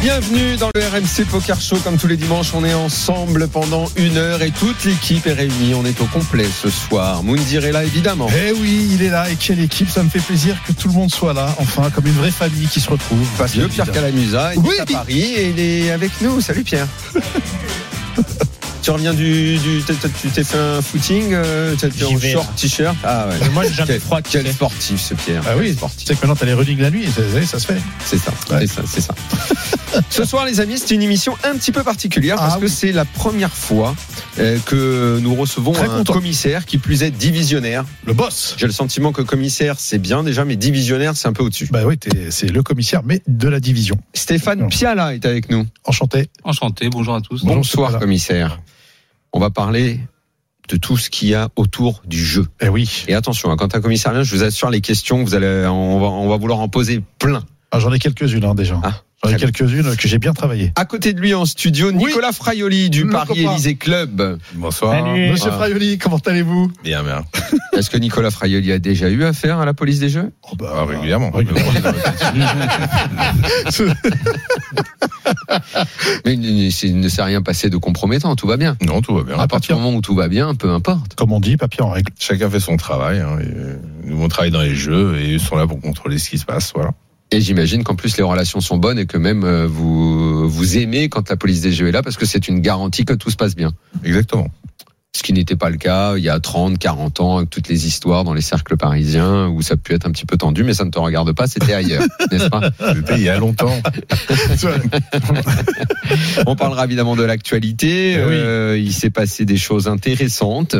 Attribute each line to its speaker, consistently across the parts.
Speaker 1: Bienvenue dans le RMC Poker Show. Comme tous les dimanches, on est ensemble pendant une heure et toute l'équipe est réunie. On est au complet ce soir. Moundir est là, évidemment.
Speaker 2: Eh oui, il est là. Et quelle équipe Ça me fait plaisir que tout le monde soit là. Enfin, comme une vraie famille qui se retrouve.
Speaker 1: Parce que Pierre Calamusa il
Speaker 2: Oui.
Speaker 1: est à Paris et il est avec nous. Salut Pierre. tu reviens du. tu t'es fait un footing euh, t'es en
Speaker 3: vais,
Speaker 1: short, t-shirt Ah ouais.
Speaker 3: Mais moi, j'ai jamais
Speaker 1: Quel-
Speaker 3: froid,
Speaker 1: Quel sportif ce Pierre.
Speaker 2: Ah oui,
Speaker 1: Quel
Speaker 2: tu
Speaker 1: sportif.
Speaker 2: sais que maintenant t'as les running la nuit. Ça, ça se fait.
Speaker 1: C'est ça,
Speaker 2: Ouais.
Speaker 1: c'est ça, c'est ça. Ce soir, les amis, c'est une émission un petit peu particulière parce
Speaker 2: Ah
Speaker 1: que
Speaker 2: oui.
Speaker 1: c'est la première fois euh, que nous recevons
Speaker 2: Très
Speaker 1: un
Speaker 2: content.
Speaker 1: commissaire qui plus est divisionnaire.
Speaker 2: Le boss.
Speaker 1: J'ai le sentiment que commissaire, c'est bien déjà, mais divisionnaire, c'est un peu au-dessus.
Speaker 2: Bah oui, c'est le commissaire, mais de la division.
Speaker 1: Stéphane. Piala est avec nous.
Speaker 2: Enchanté.
Speaker 4: Enchanté, bonjour à tous.
Speaker 1: Bonsoir, commissaire. On va parler de tout ce qu'il y a autour du jeu.
Speaker 2: Eh oui.
Speaker 1: Et attention, hein, quand un commissaire vient, je vous assure, les questions, vous allez, on va, on va vouloir en poser plein.
Speaker 2: Ah, J'en ai quelques-unes hein, déjà.
Speaker 1: Ah,
Speaker 2: J'en ai quelques-unes que j'ai bien travaillé.
Speaker 1: À côté de lui en studio,
Speaker 2: Oui.
Speaker 1: Nicolas Fraioli du
Speaker 2: Le
Speaker 1: Paris. Élysée Club.
Speaker 5: Bonsoir.
Speaker 3: Salut.
Speaker 2: Monsieur. Fraioli, comment allez-vous?
Speaker 5: Bien, bien.
Speaker 1: Est-ce que Nicolas Fraioli a déjà eu affaire à la police des jeux?
Speaker 2: Oh, bah,
Speaker 5: Ah, régulièrement.
Speaker 2: régulièrement.
Speaker 1: Mais il ne- s'est rien passé de compromettant, tout va bien.
Speaker 5: Non, tout va bien.
Speaker 1: À partir du moment où tout va bien, peu importe.
Speaker 2: Comme on dit, papier en règle.
Speaker 5: Chacun fait son travail. hein, et, nous, on travaille dans les jeux et ils sont là pour contrôler ce qui se passe. Voilà.
Speaker 1: Et j'imagine qu'en plus les relations sont bonnes et que même euh, vous vous aimez quand la police des jeux est là parce que c'est une garantie que tout se passe bien.
Speaker 5: Exactement.
Speaker 1: Ce qui n'était pas le cas il y a 30, 40 ans avec toutes les histoires dans les cercles parisiens où ça peut être un petit peu tendu mais ça ne te regarde pas, c'était ailleurs, n'est-ce pas?
Speaker 5: C'était il y a longtemps.
Speaker 1: On parlera évidemment de l'actualité.
Speaker 2: Oui.
Speaker 1: Euh, il s'est passé des choses intéressantes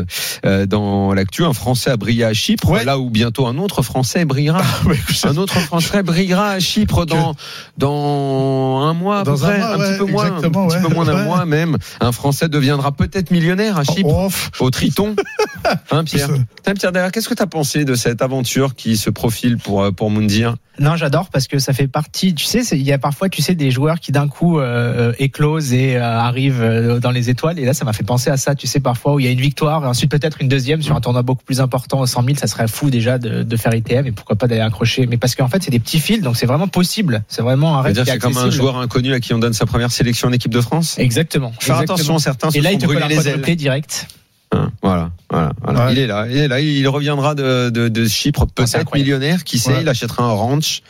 Speaker 1: euh, dans l'actu. Un Français a brillé à Chypre,
Speaker 2: Ouais.
Speaker 1: là où bientôt un autre Français brillera.
Speaker 2: Ouais, écoute,
Speaker 1: Un autre Français brillera à Chypre dans dans un mois
Speaker 2: Dans un
Speaker 1: près,
Speaker 2: mois,
Speaker 1: un
Speaker 2: ouais,
Speaker 1: petit peu moins, un petit peu moins d'un mois même. Un Français deviendra peut-être millionnaire à Chypre,
Speaker 2: Oh,
Speaker 1: au Triton. Hein, Pierre? Tiens, Pierre, d'ailleurs, qu'est-ce que tu as pensé de cette aventure qui se profile pour euh, pour Moundir?
Speaker 3: Non, j'adore parce que ça fait partie. Tu sais, il y a parfois, tu sais, des joueurs qui d'un coup euh, éclosent et euh, arrivent euh, dans les étoiles. Et là, ça m'a fait penser à ça. Tu sais, parfois où il y a une victoire et ensuite peut-être une deuxième sur un tournoi beaucoup plus important, 100 000, ça serait fou déjà de, de faire ITM et pourquoi pas d'aller accrocher. Mais parce qu'en fait, c'est des petits fils, donc c'est vraiment possible. C'est vraiment un rêve
Speaker 1: c'est comme un joueur inconnu à qui on donne sa première sélection en équipe de France?
Speaker 3: Exactement.
Speaker 1: Faire
Speaker 3: exactement.
Speaker 1: attention, certains se
Speaker 3: Et là, il te
Speaker 1: les ailes.
Speaker 3: quadrupler direct.
Speaker 1: Hein, Voilà, voilà, voilà.
Speaker 2: Ouais.
Speaker 1: Il est là, il est là. Il reviendra de, de, de Chypre,
Speaker 3: c'est
Speaker 1: peut-être millionnaire. Qui sait
Speaker 2: Ouais.
Speaker 1: Il achètera un ranch.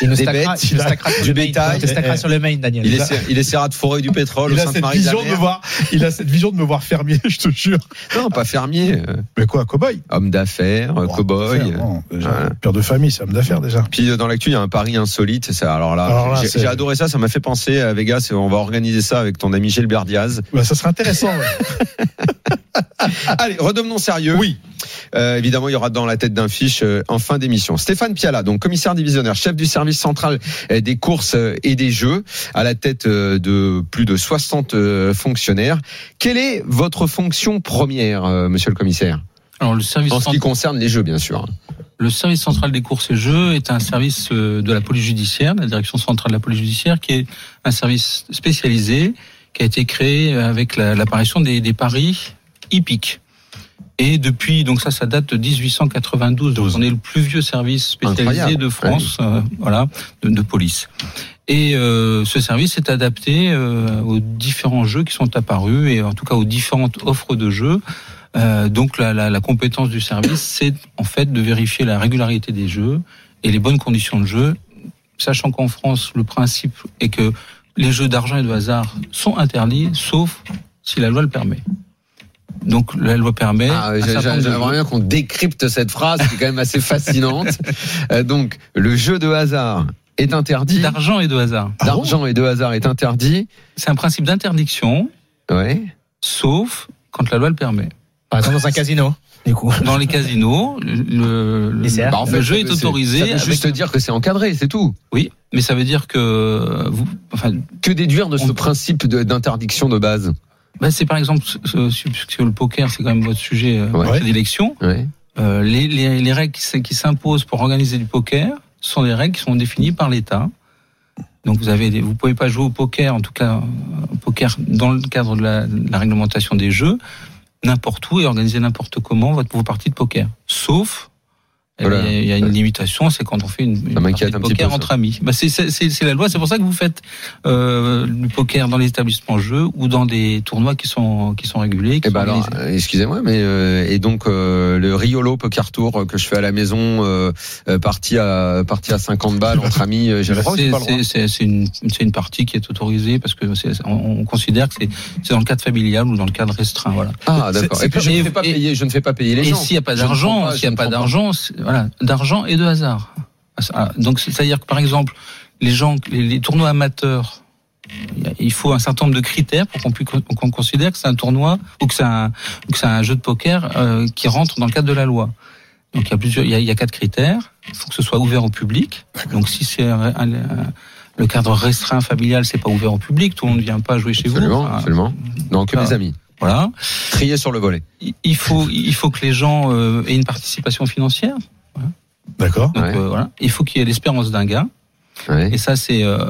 Speaker 3: Il nous
Speaker 1: Des
Speaker 3: stackera,
Speaker 1: bêtes,
Speaker 3: il nous stackera sur
Speaker 1: du bétail.
Speaker 3: Il stackera sur le main, Daniel.
Speaker 1: Il, essa- il essaiera de forer du pétrole
Speaker 2: Il
Speaker 1: au
Speaker 2: a cette vision de me
Speaker 1: Mer.
Speaker 2: voir. Il a cette vision de me voir fermier, je te jure.
Speaker 1: Non, pas fermier. euh,
Speaker 2: Mais quoi, cow-boy?
Speaker 1: homme d'affaires, euh,
Speaker 2: Bon,
Speaker 1: cow-boy. Voilà.
Speaker 2: Père de famille, c'est homme d'affaires déjà.
Speaker 1: Puis euh, dans l'actu, il y a un pari insolite. Ça, alors là,
Speaker 2: Alors là,
Speaker 1: j'ai- adoré ça. Ça m'a fait penser à Vegas. On va organiser ça avec ton ami Gilbert Diaz.
Speaker 2: Bah, ça serait intéressant. ouais.
Speaker 1: Allez, redevenons sérieux. Oui. évidemment, il y aura dans la tête d'un fiche euh, en fin d'émission. Stéphane Piala, donc commissaire divisionnaire, chef du service central euh, des courses euh, et des jeux, à la tête euh, de plus de 60 euh, fonctionnaires. Quelle est votre fonction première, euh, monsieur le commissaire?
Speaker 4: Alors, le service,
Speaker 1: En ce qui concerne les jeux, bien sûr.
Speaker 4: le service central des courses et jeux est un service euh, de la police judiciaire, de la direction centrale de la police judiciaire, qui est un service spécialisé qui a été créé avec la- l'apparition des, des paris hippiques. Et depuis, donc ça, ça date de 1892. Donc on est le plus vieux service spécialisé
Speaker 1: Incroyable.
Speaker 4: de France, euh, voilà, de, de police. Et euh, ce service est adapté euh, aux différents jeux qui sont apparus et en tout cas aux différentes offres de jeux. Donc la, la, la compétence du service, c'est en fait de vérifier la régularité des jeux et les bonnes conditions de jeu, sachant qu'en France, le principe est que les jeux d'argent et de hasard sont interdits, sauf si la loi le permet. Donc la loi permet.
Speaker 1: Ah, J'aimerais bien qu'on décrypte cette phrase qui est quand même assez fascinante. Euh, donc, le jeu de hasard est interdit.
Speaker 4: D'argent et de hasard.
Speaker 1: D'argent et de hasard est interdit.
Speaker 4: C'est un principe d'interdiction,
Speaker 1: Ouais.
Speaker 4: sauf quand la loi le permet.
Speaker 3: Par exemple, dans un casino, du coup.
Speaker 4: Dans les casinos, le, le- bah, en fait, le jeu est autorisé.
Speaker 1: Ça veut juste
Speaker 4: avec-
Speaker 1: dire que c'est encadré, c'est tout.
Speaker 4: Oui, mais ça veut dire que vous, enfin,
Speaker 1: Que déduire de ce
Speaker 4: On-
Speaker 1: principe de- d'interdiction de base?
Speaker 4: Bah, c'est par exemple ce- ce- puisque le poker, c'est quand même votre sujet euh,
Speaker 1: Ouais.
Speaker 4: d'élection.
Speaker 1: Ouais.
Speaker 4: Euh, les, les, les règles qui s'imposent pour organiser du poker sont des règles qui sont définies par l'État. Donc vous avez, des, vous pouvez pas jouer au poker, en tout cas au poker dans le cadre de la, de la réglementation des jeux, n'importe où et organiser n'importe comment votre vos parties de poker, sauf eh
Speaker 1: Voilà.
Speaker 4: bien, il y a une limitation, c'est quand on fait une, partie de poker
Speaker 1: peu,
Speaker 4: entre amis. Bah c'est la loi, c'est pour ça que vous faites euh, du poker dans les établissements jeux ou dans des tournois qui sont qui sont régulés. Qui
Speaker 1: Eh ben alors, euh, excusez-moi, mais euh, et donc euh, le Riolo Poker Tour que je fais à la maison, euh, euh, parti à parti à 50 balles entre amis,
Speaker 4: C'est- une, c'est une partie qui est autorisée parce que on, on considère que c'est dans le cadre familial ou dans le cadre restreint. Voilà.
Speaker 1: Ah d'accord. Et puis je ne fais pas
Speaker 4: et-
Speaker 1: payer, je ne fais pas payer les
Speaker 4: Et
Speaker 1: gens.
Speaker 4: s'il n'y a pas d'argent, s'il n'y a pas d'argent, voilà, d'argent et de hasard. Ah, Donc c'est-à-dire que par exemple, les gens, les, les tournois amateurs, il faut un certain nombre de critères pour qu'on puisse qu'on considère que c'est un tournoi ou que c'est un, ou que c'est un jeu de poker euh, qui rentre dans le cadre de la loi. Donc il y a plusieurs, il y a, il y a quatre critères. Il faut que ce soit ouvert au public. Donc si c'est un- le cadre restreint familial, c'est pas ouvert au public. Tout le monde ne vient pas jouer chez
Speaker 1: Absolument,
Speaker 4: vous. Enfin,
Speaker 1: absolument. Non, que
Speaker 4: Ah.
Speaker 1: mes amis.
Speaker 4: Voilà.
Speaker 1: Trier sur le volet.
Speaker 4: Il- Il faut, il faut que les gens euh, aient une participation financière.
Speaker 2: D'accord.
Speaker 4: Donc
Speaker 1: Ouais.
Speaker 4: euh, voilà, il faut qu'il y ait l'espérance d'un gars.
Speaker 1: Ouais.
Speaker 4: Et ça, c'est euh,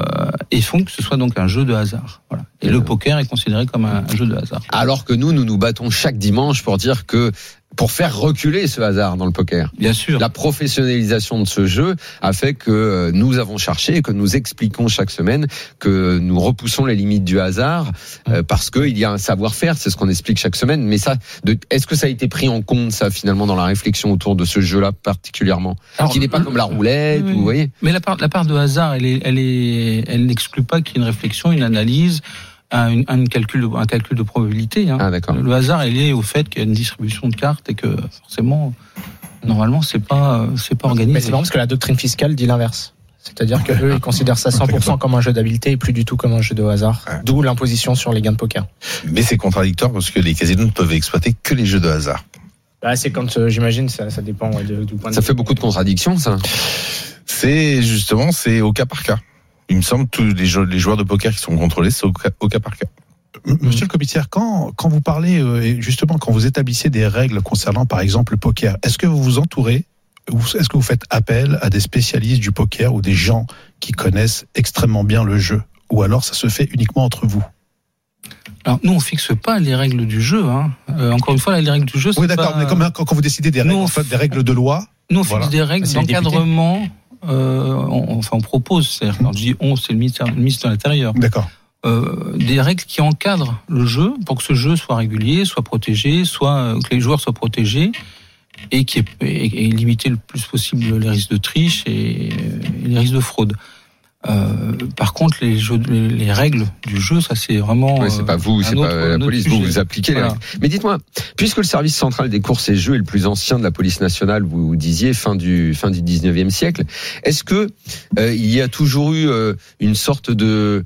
Speaker 4: et il faut que ce soit donc un jeu de hasard. Voilà. Et le poker est considéré comme un, un jeu de hasard.
Speaker 1: Alors que nous, nous nous battons chaque dimanche pour dire que pour faire reculer ce hasard dans le poker.
Speaker 4: Bien sûr.
Speaker 1: La professionnalisation de ce jeu a fait que euh, nous avons cherché et que nous expliquons chaque semaine que nous repoussons les limites du hasard euh, parce qu'il y a un savoir-faire, c'est ce qu'on explique chaque semaine. Mais ça, est-ce que ça a été pris en compte ça finalement dans la réflexion autour de ce jeu-là particulièrement,
Speaker 4: Alors,
Speaker 1: qui n'est pas comme la roulette,
Speaker 4: oui,
Speaker 1: vous voyez?
Speaker 4: Mais la part, la part de hasard, elle est, elle est, elle n'exclut pas qu'il y ait une réflexion, une analyse, un, un calcul, de, un calcul de probabilité. Hein.
Speaker 1: Ah d'accord.
Speaker 4: Le hasard, est au fait qu'il y a une distribution de cartes et que forcément, normalement, c'est pas, c'est pas organisé.
Speaker 3: Mais c'est marrant parce que la doctrine fiscale dit l'inverse. C'est-à-dire que eux, ils considèrent ça 100% comme un jeu d'habileté et plus du tout comme un jeu de hasard.
Speaker 5: Ouais.
Speaker 3: D'où l'imposition sur les gains de poker.
Speaker 5: Mais c'est contradictoire parce que les casinos ne peuvent exploiter que les jeux de hasard.
Speaker 3: Bah, c'est quand, euh, j'imagine, ça, ça dépend ouais, de- du point de
Speaker 1: Ça fait beaucoup de contradictions, ça.
Speaker 5: C'est justement, c'est au cas par cas. Il me semble que tous les, jou- les joueurs de poker qui sont contrôlés, c'est au cas, au cas par cas.
Speaker 2: Monsieur le commissaire, quand, quand vous parlez, euh, justement, quand vous établissez des règles concernant, par exemple, le poker, est-ce que vous vous entourez, ou est-ce que vous faites appel à des spécialistes du poker ou des gens qui connaissent extrêmement bien le jeu? Ou alors ça se fait uniquement entre vous?
Speaker 4: Alors, nous, on fixe pas les règles du jeu. Hein. Euh, encore une fois, là, les règles du jeu,
Speaker 2: Oui,
Speaker 4: c'est
Speaker 2: d'accord,
Speaker 4: pas-
Speaker 2: mais quand, quand vous décidez des règles,
Speaker 4: Nous,
Speaker 2: en fait, des règles de loi,
Speaker 4: Nous, on fixe des règles d'encadrement. Euh, on- enfin, on propose, c'est-à-dire, quand je dis on, c'est le ministère, le ministre de l'Intérieur,
Speaker 2: d'accord.
Speaker 4: euh, des règles qui encadrent le jeu pour que ce jeu soit régulier, soit protégé, soit euh, que les joueurs soient protégés et qui est, et, et limiter le plus possible les risques de triche et, et les risques de fraude. Euh, par contre, les, jeux, les, les règles du jeu, ça c'est vraiment.
Speaker 1: Oui, c'est
Speaker 4: euh,
Speaker 1: pas vous,
Speaker 4: un
Speaker 1: c'est pas la police. Vous, vous appliquez les
Speaker 4: Voilà.
Speaker 1: règles. Mais dites-moi, puisque le service central des courses et jeux est le plus ancien de la police nationale, vous disiez fin du fin du 19e siècle, est-ce que euh, il y a toujours eu euh, une sorte de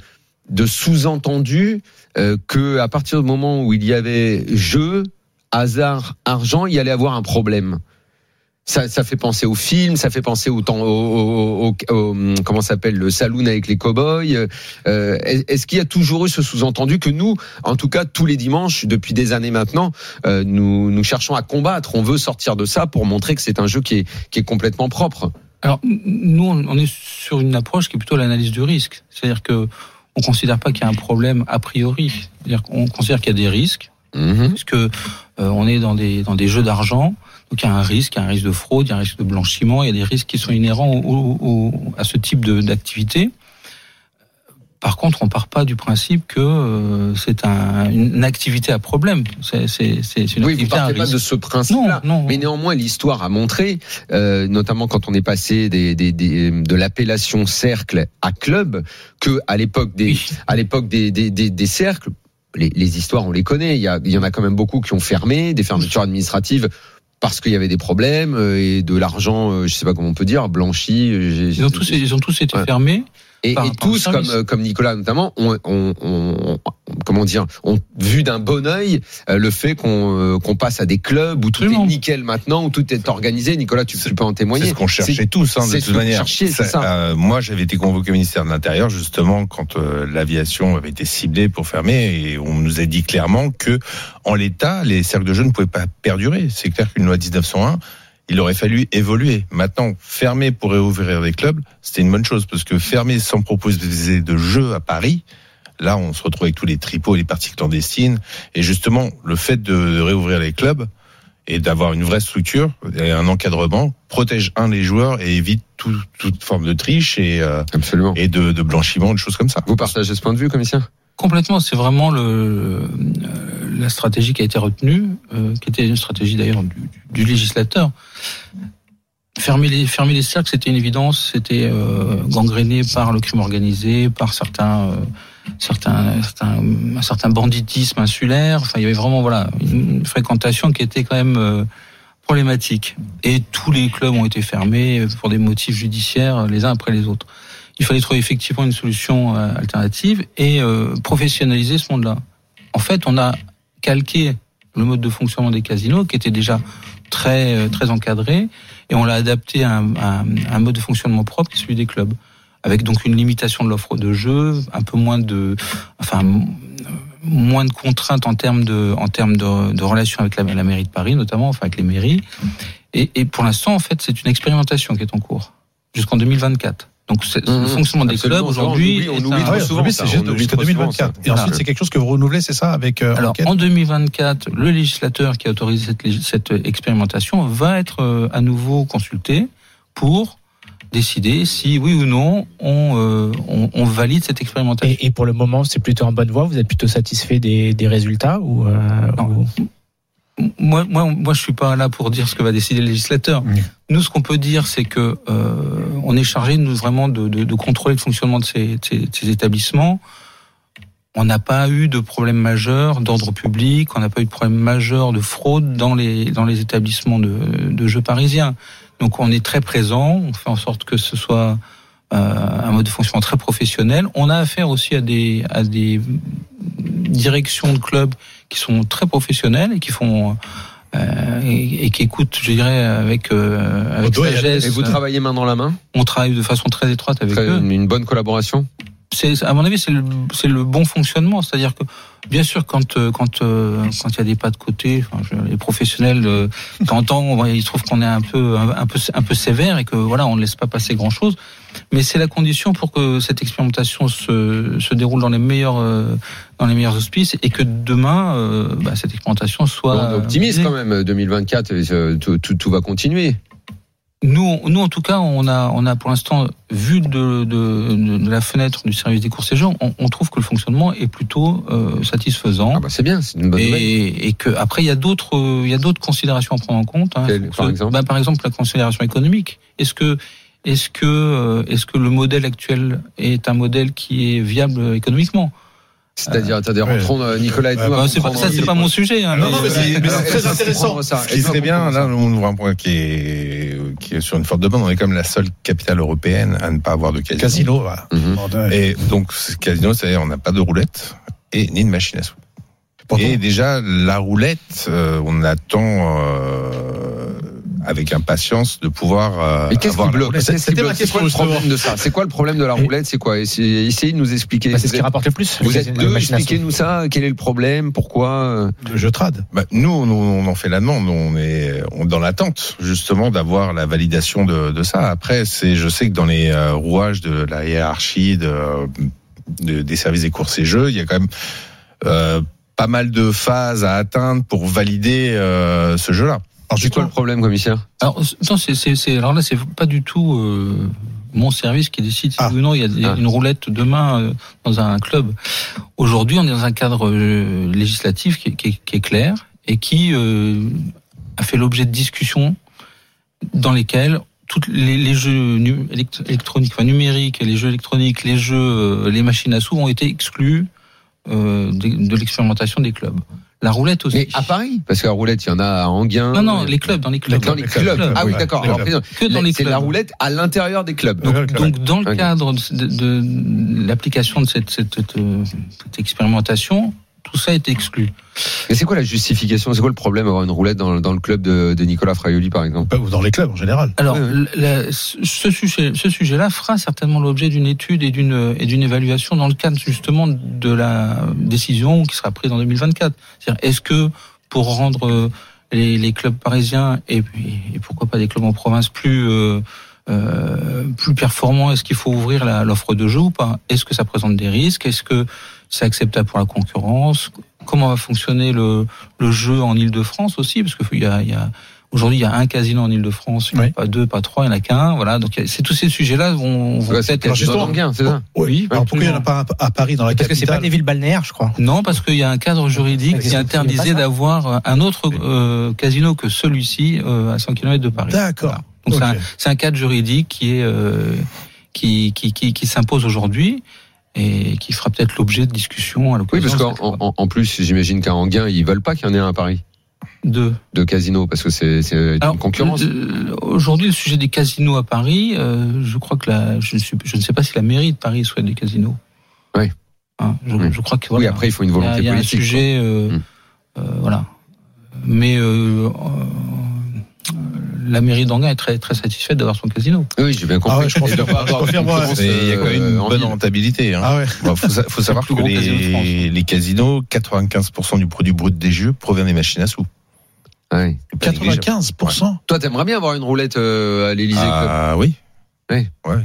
Speaker 1: de sous-entendu euh, que à partir du moment où il y avait jeu, hasard, argent, il y allait avoir un problème? Ça, ça fait penser au film, ça fait penser au temps, au, au- au- au- comment s'appelle le saloon avec les cow-boys. Euh, Est-ce qu'il y a toujours eu ce sous-entendu que nous, en tout cas tous les dimanches depuis des années maintenant, euh, nous nous cherchons à combattre. On veut sortir de ça pour montrer que c'est un jeu qui est qui est complètement propre.
Speaker 4: Alors, nous, on est sur une approche qui est plutôt l'analyse du risque. C'est-à-dire que on considère pas qu'il y a un problème a priori. C'est-à-dire qu'on considère qu'il y a des risques,
Speaker 1: Mhm.
Speaker 4: puisque euh, on est dans des dans des jeux d'argent. Donc il y a un risque, il y a un risque de fraude, il y a un risque de blanchiment, il y a des risques qui sont inhérents au, au- au- à ce type d'activité. Par contre, on part pas du principe que euh, c'est un, une activité à problème. C'est une
Speaker 1: Oui, vous
Speaker 4: activité à
Speaker 1: partez pas
Speaker 4: risque.
Speaker 1: de ce principe-là. Mais néanmoins, l'histoire a montré, euh, notamment quand on est passé des, des, des- de l'appellation cercle à club, que à l'époque des,
Speaker 4: Oui.
Speaker 1: à l'époque des, cercles, les, les histoires on les connaît. Il y, a, il y en a quand même beaucoup qui ont fermé, des fermetures administratives parce qu'il y avait des problèmes euh, et de l'argent, euh, je sais pas comment on peut dire, blanchi. euh,
Speaker 4: Ils ont tous, ils ont tous été
Speaker 1: Ouais.
Speaker 4: fermés.
Speaker 1: Et,
Speaker 4: par-
Speaker 1: et
Speaker 4: par le
Speaker 1: tous, comme, Nicolas notamment, ont, ont, ont- ont- comment dire, ont vu d'un bon œil euh, le fait qu'on euh, qu'on passe à des clubs où tout
Speaker 4: Absolument.
Speaker 1: est nickel maintenant, où tout est organisé. Nicolas, tu, tu peux en témoigner.
Speaker 5: C'est ce qu'on cherchait tous, hein, de toute manière.
Speaker 1: ça.
Speaker 5: euh, moi, j'avais été convoqué au ministère de l'Intérieur justement quand euh, l'aviation avait été ciblée pour fermer, et on nous a dit clairement que, en l'état, les cercles de jeux ne pouvaient pas perdurer. C'est clair qu'une loi 1901 il aurait fallu évoluer. Maintenant, fermer pour réouvrir des clubs, c'était une bonne chose parce que fermer sans proposer de jeu à Paris, là, on se retrouve avec tous les tripots et les parties clandestines. Et justement, le fait de, de réouvrir les clubs et d'avoir une vraie structure et un encadrement protège un les joueurs et évite tout- toute forme de triche et, euh,
Speaker 1: Absolument.
Speaker 5: et de, de blanchiment, de choses comme ça.
Speaker 1: Vous partagez ce point de vue, commissaire?
Speaker 4: Complètement, c'est vraiment le, euh, la stratégie qui a été retenue, euh, qui était une stratégie d'ailleurs du, du législateur. Fermer les, fermer les cercles, c'était une évidence, c'était euh, gangréné par le crime organisé, par certains, euh, certains, certains, un certain banditisme insulaire. Enfin, il y avait vraiment voilà une fréquentation qui était quand même euh, problématique. Et tous les clubs ont été fermés pour des motifs judiciaires, les uns après les autres. Il fallait trouver effectivement une solution euh, alternative et euh, professionnaliser ce monde-là. En fait, on a calqué le mode de fonctionnement des casinos qui était déjà très euh, très encadré et on l'a adapté à un, mode de fonctionnement propre celui des clubs avec donc une limitation de l'offre de jeu, un peu moins de enfin m- moins de contraintes en termes de en termes de, relations avec la, la mairie de Paris notamment enfin avec les mairies et, et pour l'instant en fait c'est une expérimentation qui est en cours jusqu'en 2024. Donc c'est-
Speaker 1: Mmh,
Speaker 4: le fonctionnement des clubs aujourd'hui
Speaker 1: On oublie- on
Speaker 4: est
Speaker 1: oublie
Speaker 2: ouais,
Speaker 1: souvent,
Speaker 2: oui,
Speaker 1: ça,
Speaker 2: c'est
Speaker 1: on
Speaker 2: juste
Speaker 1: oublie souvent,
Speaker 2: 2024.
Speaker 1: ça.
Speaker 2: Et ensuite,
Speaker 4: Voilà.
Speaker 2: c'est quelque chose que vous renouvelez, c'est ça, avec euh,
Speaker 4: Alors,
Speaker 2: enquête
Speaker 4: en 2024, le législateur qui a autorisé cette, cette expérimentation va être euh, à nouveau consulté pour décider si, oui ou non, on, euh, on, on valide cette expérimentation.
Speaker 3: Et, et pour le moment, c'est plutôt en bonne voie. Vous êtes plutôt satisfait des, des résultats ou, euh,
Speaker 4: Non.
Speaker 3: ou-
Speaker 4: Moi, moi, moi, je suis pas là pour dire ce que va décider le législateur. Nous, ce qu'on peut dire, c'est que euh, on est chargé, nous, vraiment, de, de, de contrôler le fonctionnement de ces, de ces, de ces établissements. On n'a pas eu de problème majeur d'ordre public, on n'a pas eu de problème majeur de fraude dans les dans les établissements de, de jeux parisiens. Donc, on est très présent, on fait en sorte que ce soit euh, un mode de fonctionnement très professionnel. On a affaire aussi à des à des directions de clubs qui sont très professionnelles et qui font euh, et, et qui écoutent, je dirais, avec euh, avec sagesse.
Speaker 1: Et vous travaillez main dans la main?
Speaker 4: On travaille de façon très étroite avec
Speaker 1: Très-
Speaker 4: eux.
Speaker 1: une, bonne collaboration?
Speaker 4: C'est à mon avis, c'est le bon fonctionnement, c'est-à-dire que bien sûr quand euh, quand euh, quand il y a des pas de côté, enfin, je- les professionnels, euh, de temps en temps, ils trouvent qu'on est un peu un, un peu un peu sévère et que voilà, on ne laisse pas passer grand chose. Mais c'est la condition pour que cette expérimentation se, se déroule dans les meilleurs euh, dans les meilleurs auspices et que demain euh, bah, cette expérimentation soit.
Speaker 1: On est optimiste quand même, 2024, euh, tout, tout, tout va continuer.
Speaker 4: Nous, nous en tout cas, on a, on a pour l'instant vu de, de, de la fenêtre du service des courses et jeux, on, on trouve que le fonctionnement est plutôt euh, satisfaisant.
Speaker 1: Ah bah c'est bien, c'est une bonne nouvelle.
Speaker 4: et, et que après il y a d'autres il y a d'autres considérations à prendre en compte. hein.
Speaker 1: Par
Speaker 4: Ce-
Speaker 1: exemple
Speaker 4: bah, par exemple la considération économique. Est-ce que est-ce que euh, est-ce que le modèle actuel est un modèle qui est viable économiquement?
Speaker 1: C'est-à-dire, attendez,
Speaker 2: ouais.
Speaker 1: rentrons euh, Nicolas et
Speaker 2: bah,
Speaker 4: c'est pas,
Speaker 1: comprendre.
Speaker 4: Ça c'est pas mon sujet. hein,
Speaker 2: Non, non, mais c'est- mais c'est très intéressant.
Speaker 1: ça.
Speaker 5: Ce qui serait bien, là, on ouvre un point qui est, qui est sur une forte demande. On est comme la seule capitale européenne à ne pas avoir de casino.
Speaker 2: Casino, voilà.
Speaker 1: Mhm.
Speaker 5: Et donc, ce casino, c'est-à-dire on n'a pas de roulette et ni de machine à sous. Et déjà, la roulette, euh, on attend euh, avec impatience de pouvoir euh,
Speaker 1: Mais qu'est-ce
Speaker 5: avoir
Speaker 1: qui bloque
Speaker 2: C'était ma
Speaker 1: bloque C'est quoi
Speaker 2: question,
Speaker 1: le problème de ça C'est quoi le problème de la roulette C'est quoi Essayez essayez de nous expliquer.
Speaker 3: Bah, c'est ce qui rapporte le plus.
Speaker 1: Vous êtes deux, expliquez-nous ça. Quel est le problème Pourquoi euh,
Speaker 2: Le jeu trad.
Speaker 5: Bah, nous, on, on en fait la demande. On est on est dans l'attente justement d'avoir la validation de, de ça. Après, c'est, je sais que dans les euh, rouages de la hiérarchie de, de- des services des courses et jeux, il y a quand même euh, pas mal de phases à atteindre pour valider euh, ce jeu-là.
Speaker 2: Alors,
Speaker 1: C'est quoi le problème, commissaire
Speaker 4: Alors, non, c'est, c'est, c'est- alors là, c'est pas du tout euh, mon service qui décide si
Speaker 2: Ah.
Speaker 4: oui ou non il y a des-
Speaker 1: Ah.
Speaker 4: une roulette demain euh, dans un club. Aujourd'hui, on est dans un cadre euh, législatif qui, est- qui est- qui est clair et qui euh, a fait l'objet de discussions dans lesquelles toutes les, les jeux nu- électroniques, enfin numériques, les jeux électroniques, les jeux, euh, les machines à sous ont été exclus euh, de, de l'expérimentation des clubs. La roulette aussi.
Speaker 1: Mais à Paris Parce que la roulette, il y en a à Anguin.
Speaker 4: non, non, les clubs, dans les clubs.
Speaker 1: Dans les clubs. Ah oui, d'accord.
Speaker 4: Que dans les
Speaker 1: C'est
Speaker 4: clubs.
Speaker 1: la roulette à l'intérieur des clubs.
Speaker 4: Donc, dans le cadre de, de- de l'application de cette, cette, cette, euh, cette expérimentation, tout ça est exclu.
Speaker 1: Mais c'est quoi la justification? C'est quoi le problème d'avoir une roulette dans, dans le club de, de Nicolas Fraioli, par exemple?
Speaker 2: Ou dans les clubs en général.
Speaker 4: Alors, la- ce sujet, ce sujet-là fera certainement l'objet d'une étude et d'une et d'une évaluation dans le cadre justement de la décision qui sera prise en 2024. C'est-à-dire, est-ce que pour rendre euh, les, les clubs parisiens et pourquoi pas des clubs en province plus euh, euh, plus performants? Est-ce qu'il faut ouvrir la- l'offre de jeu ou pas? Est-ce que ça présente des risques? Est-ce que c'est acceptable pour la concurrence Comment va fonctionner le, le jeu en Ile-de-France aussi? Parce que il y a, il y a aujourd'hui il y a un casino en Ile-de-France, il n'y en a
Speaker 2: Oui.
Speaker 4: pas deux, pas trois, il n'y en a qu'un. Voilà, donc c'est tous ces sujets-là vont, vont
Speaker 1: Ouais, c'est
Speaker 4: peut-être être
Speaker 2: justement-
Speaker 1: c'est ça
Speaker 2: Oui. Alors pourquoi il n'y en a pas un à Paris dans la
Speaker 3: Parce que c'est pas
Speaker 2: capitale
Speaker 3: des villes balnéaires, je crois.
Speaker 4: Non, parce qu'il y a un cadre juridique qui interdisait d'avoir un autre euh, casino que celui-ci euh, à 100 km de Paris.
Speaker 2: D'accord.
Speaker 4: Voilà. Donc c'est un- c'est un, cadre juridique qui est euh, qui qui, qui, qui s'impose aujourd'hui et qui fera peut-être l'objet de discussions à
Speaker 1: Oui,
Speaker 4: l'occasion.
Speaker 1: parce qu'en en, en plus, j'imagine qu'à Anguin, ils veulent pas qu'il y en ait un à Paris
Speaker 4: de
Speaker 1: de casino parce que c'est une concurrence.
Speaker 4: Aujourd'hui, le sujet des casinos à Paris, euh, je crois que la, je, ne suis- je ne sais pas si la mairie de Paris souhaite des casinos.
Speaker 1: Oui.
Speaker 4: Hein, je,
Speaker 1: Oui.
Speaker 4: je crois que
Speaker 1: Oui, après, il faut une
Speaker 4: Il y a-
Speaker 1: volonté
Speaker 4: il y a,
Speaker 1: politique.
Speaker 4: un sujet, euh,
Speaker 1: Mm.
Speaker 4: euh, voilà. Mais la mairie d'Anguin est très très satisfaite d'avoir son casino.
Speaker 1: Oui, j'ai bien compris.
Speaker 2: Ah ouais, je ouais.
Speaker 1: concurrence,
Speaker 5: Mais il y a quand même
Speaker 1: euh,
Speaker 5: une
Speaker 1: en
Speaker 5: bonne rentabilité. Hein.
Speaker 2: Ah ouais.
Speaker 5: Bon, faut, sa- faut savoir que les, les casinos, 95% du produit brut des jeux provient des machines à sous.
Speaker 1: Ouais.
Speaker 5: C'est pas négligeable.
Speaker 2: 95%.
Speaker 1: Toi, t'aimerais bien avoir une roulette euh, à l'Élysée Club?
Speaker 5: Ah oui.
Speaker 1: Oui.
Speaker 5: Ouais.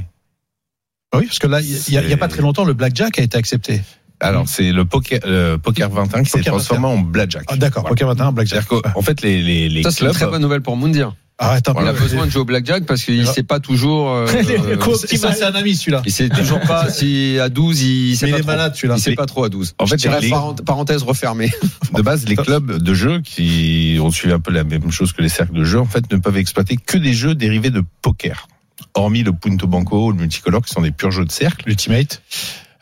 Speaker 2: Ah Oui, parce que là, il y a- il pas très longtemps, le blackjack a été accepté.
Speaker 5: Alors c'est le poker, le poker 21 qui s'est transformé en blackjack.
Speaker 2: Ah, D'accord,
Speaker 5: Voilà.
Speaker 2: Poker 21, blackjack.
Speaker 5: C'est-à-dire qu'en fait les les, les
Speaker 1: Ça, c'est une très bonne nouvelle pour Moundir.
Speaker 2: Arrête un
Speaker 1: Il a besoin de jouer au blackjack parce qu'il sait pas toujours. euh, euh,
Speaker 2: C'est ça, c'est un ami celui-là.
Speaker 1: il sait toujours pas si à 12 il sait
Speaker 2: Mais il
Speaker 1: pas
Speaker 2: est
Speaker 1: trop.
Speaker 2: malade celui-là.
Speaker 1: Il sait pas trop à 12.
Speaker 5: En fait,
Speaker 1: Je dirais
Speaker 5: les-
Speaker 1: parent- parenthèse refermée.
Speaker 5: De base, les clubs de jeux qui ont suivi un peu la même chose que les cercles de jeux, en fait, ne peuvent exploiter que des jeux dérivés de poker. Hormis le Punto Banco ou le Multicolor, qui sont des purs jeux de cercle.
Speaker 2: L'Ultimate.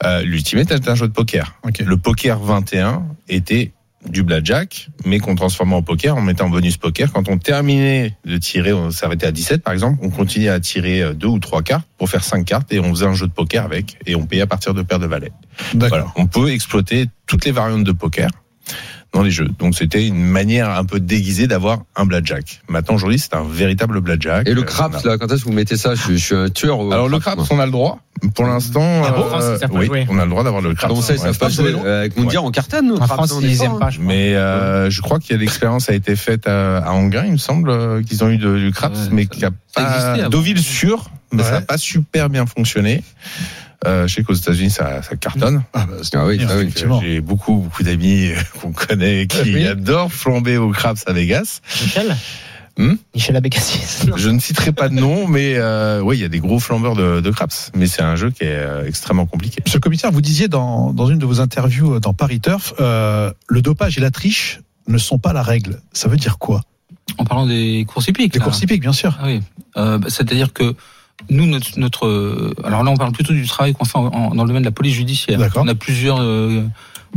Speaker 5: Euh, L'Ultimate est un jeu de poker.
Speaker 2: Ok.
Speaker 5: Le Poker 21 était du blackjack, mais qu'on transformait en poker en mettant en bonus poker. Quand on terminait de tirer, on s'arrêtait à 17 par exemple, on continuait à tirer euh, deux ou trois cartes pour faire cinq cartes et on faisait un jeu de poker avec et on payait à partir de paires de valets. Voilà. On peut exploiter toutes les variantes de poker dans les jeux. Donc c'était une manière un peu déguisée d'avoir un blackjack. Maintenant aujourd'hui c'est un véritable blackjack.
Speaker 1: Et le
Speaker 5: Euh,
Speaker 1: craps,
Speaker 5: on a-
Speaker 1: là, quand est-ce que vous mettez ça? Je, je suis un tueur. au
Speaker 5: Alors le
Speaker 1: craps,
Speaker 5: on a le droit. Pour l'instant,
Speaker 3: Ah bon,
Speaker 5: euh,
Speaker 3: en
Speaker 5: oui, on a le droit d'avoir le craps.
Speaker 1: Comment ça, ils
Speaker 5: Ouais.
Speaker 1: savent pas jouer Euh, Avec Moundir, on cartonne, nous,
Speaker 3: En France,
Speaker 1: on
Speaker 3: ils aiment
Speaker 1: hein.
Speaker 3: pas. je.
Speaker 5: Mais euh, je crois qu'il y a l'expérience a été faite à, à Anguin, il me semble, euh, qu'ils ont eu de- du craps,
Speaker 4: Ouais,
Speaker 5: mais
Speaker 4: ça-
Speaker 5: qui a
Speaker 4: ça
Speaker 5: pas
Speaker 4: avant.
Speaker 5: Deauville sûr, mais ça n'a pas super bien fonctionné. Euh, je sais qu'aux États-Unis ça, ça cartonne.
Speaker 2: Ah, bah,
Speaker 1: Ah oui, ça, oui,
Speaker 2: effectivement.
Speaker 5: J'ai beaucoup beaucoup d'amis euh, qu'on connaît qui
Speaker 2: Oui.
Speaker 5: adorent flamber au craps à Vegas.
Speaker 3: Michel
Speaker 5: Hmm
Speaker 3: Michel Abécassis.
Speaker 5: Je ne citerai pas de nom, mais euh, oui, il y a des gros flambeurs de, de craps. Mais c'est un jeu qui est euh, extrêmement compliqué.
Speaker 2: Monsieur le commissaire, vous disiez dans, dans une de vos interviews dans Paris Turf, euh, le dopage et la triche ne sont pas la règle. Ça veut dire quoi?
Speaker 4: En parlant des courses hippiques.
Speaker 2: Les
Speaker 4: là.
Speaker 2: courses hippiques, bien sûr.
Speaker 4: Ah oui. Euh, bah, C'est-à-dire que nous, notre, notre, euh, alors là, on parle plutôt du travail qu'on fait en- en- dans le domaine de la police judiciaire.
Speaker 2: D'accord.
Speaker 4: On a plusieurs euh,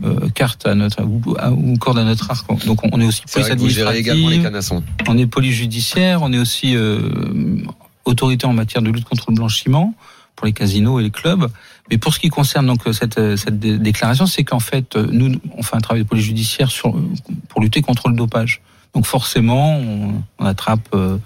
Speaker 4: euh, cartes à notre ou, à- ou cordes à notre arc. Donc, on est aussi
Speaker 1: C'est
Speaker 4: police
Speaker 1: gérez également les
Speaker 4: administrative,
Speaker 1: canassons.
Speaker 4: on est police judiciaire, on est aussi euh, autorité en matière de lutte contre le blanchiment pour les casinos et les clubs. Mais pour ce qui concerne donc cette, cette dé- déclaration, c'est qu'en fait, nous, on fait un travail de police judiciaire sur, pour lutter contre le dopage. Donc forcément, on, on attrape euh,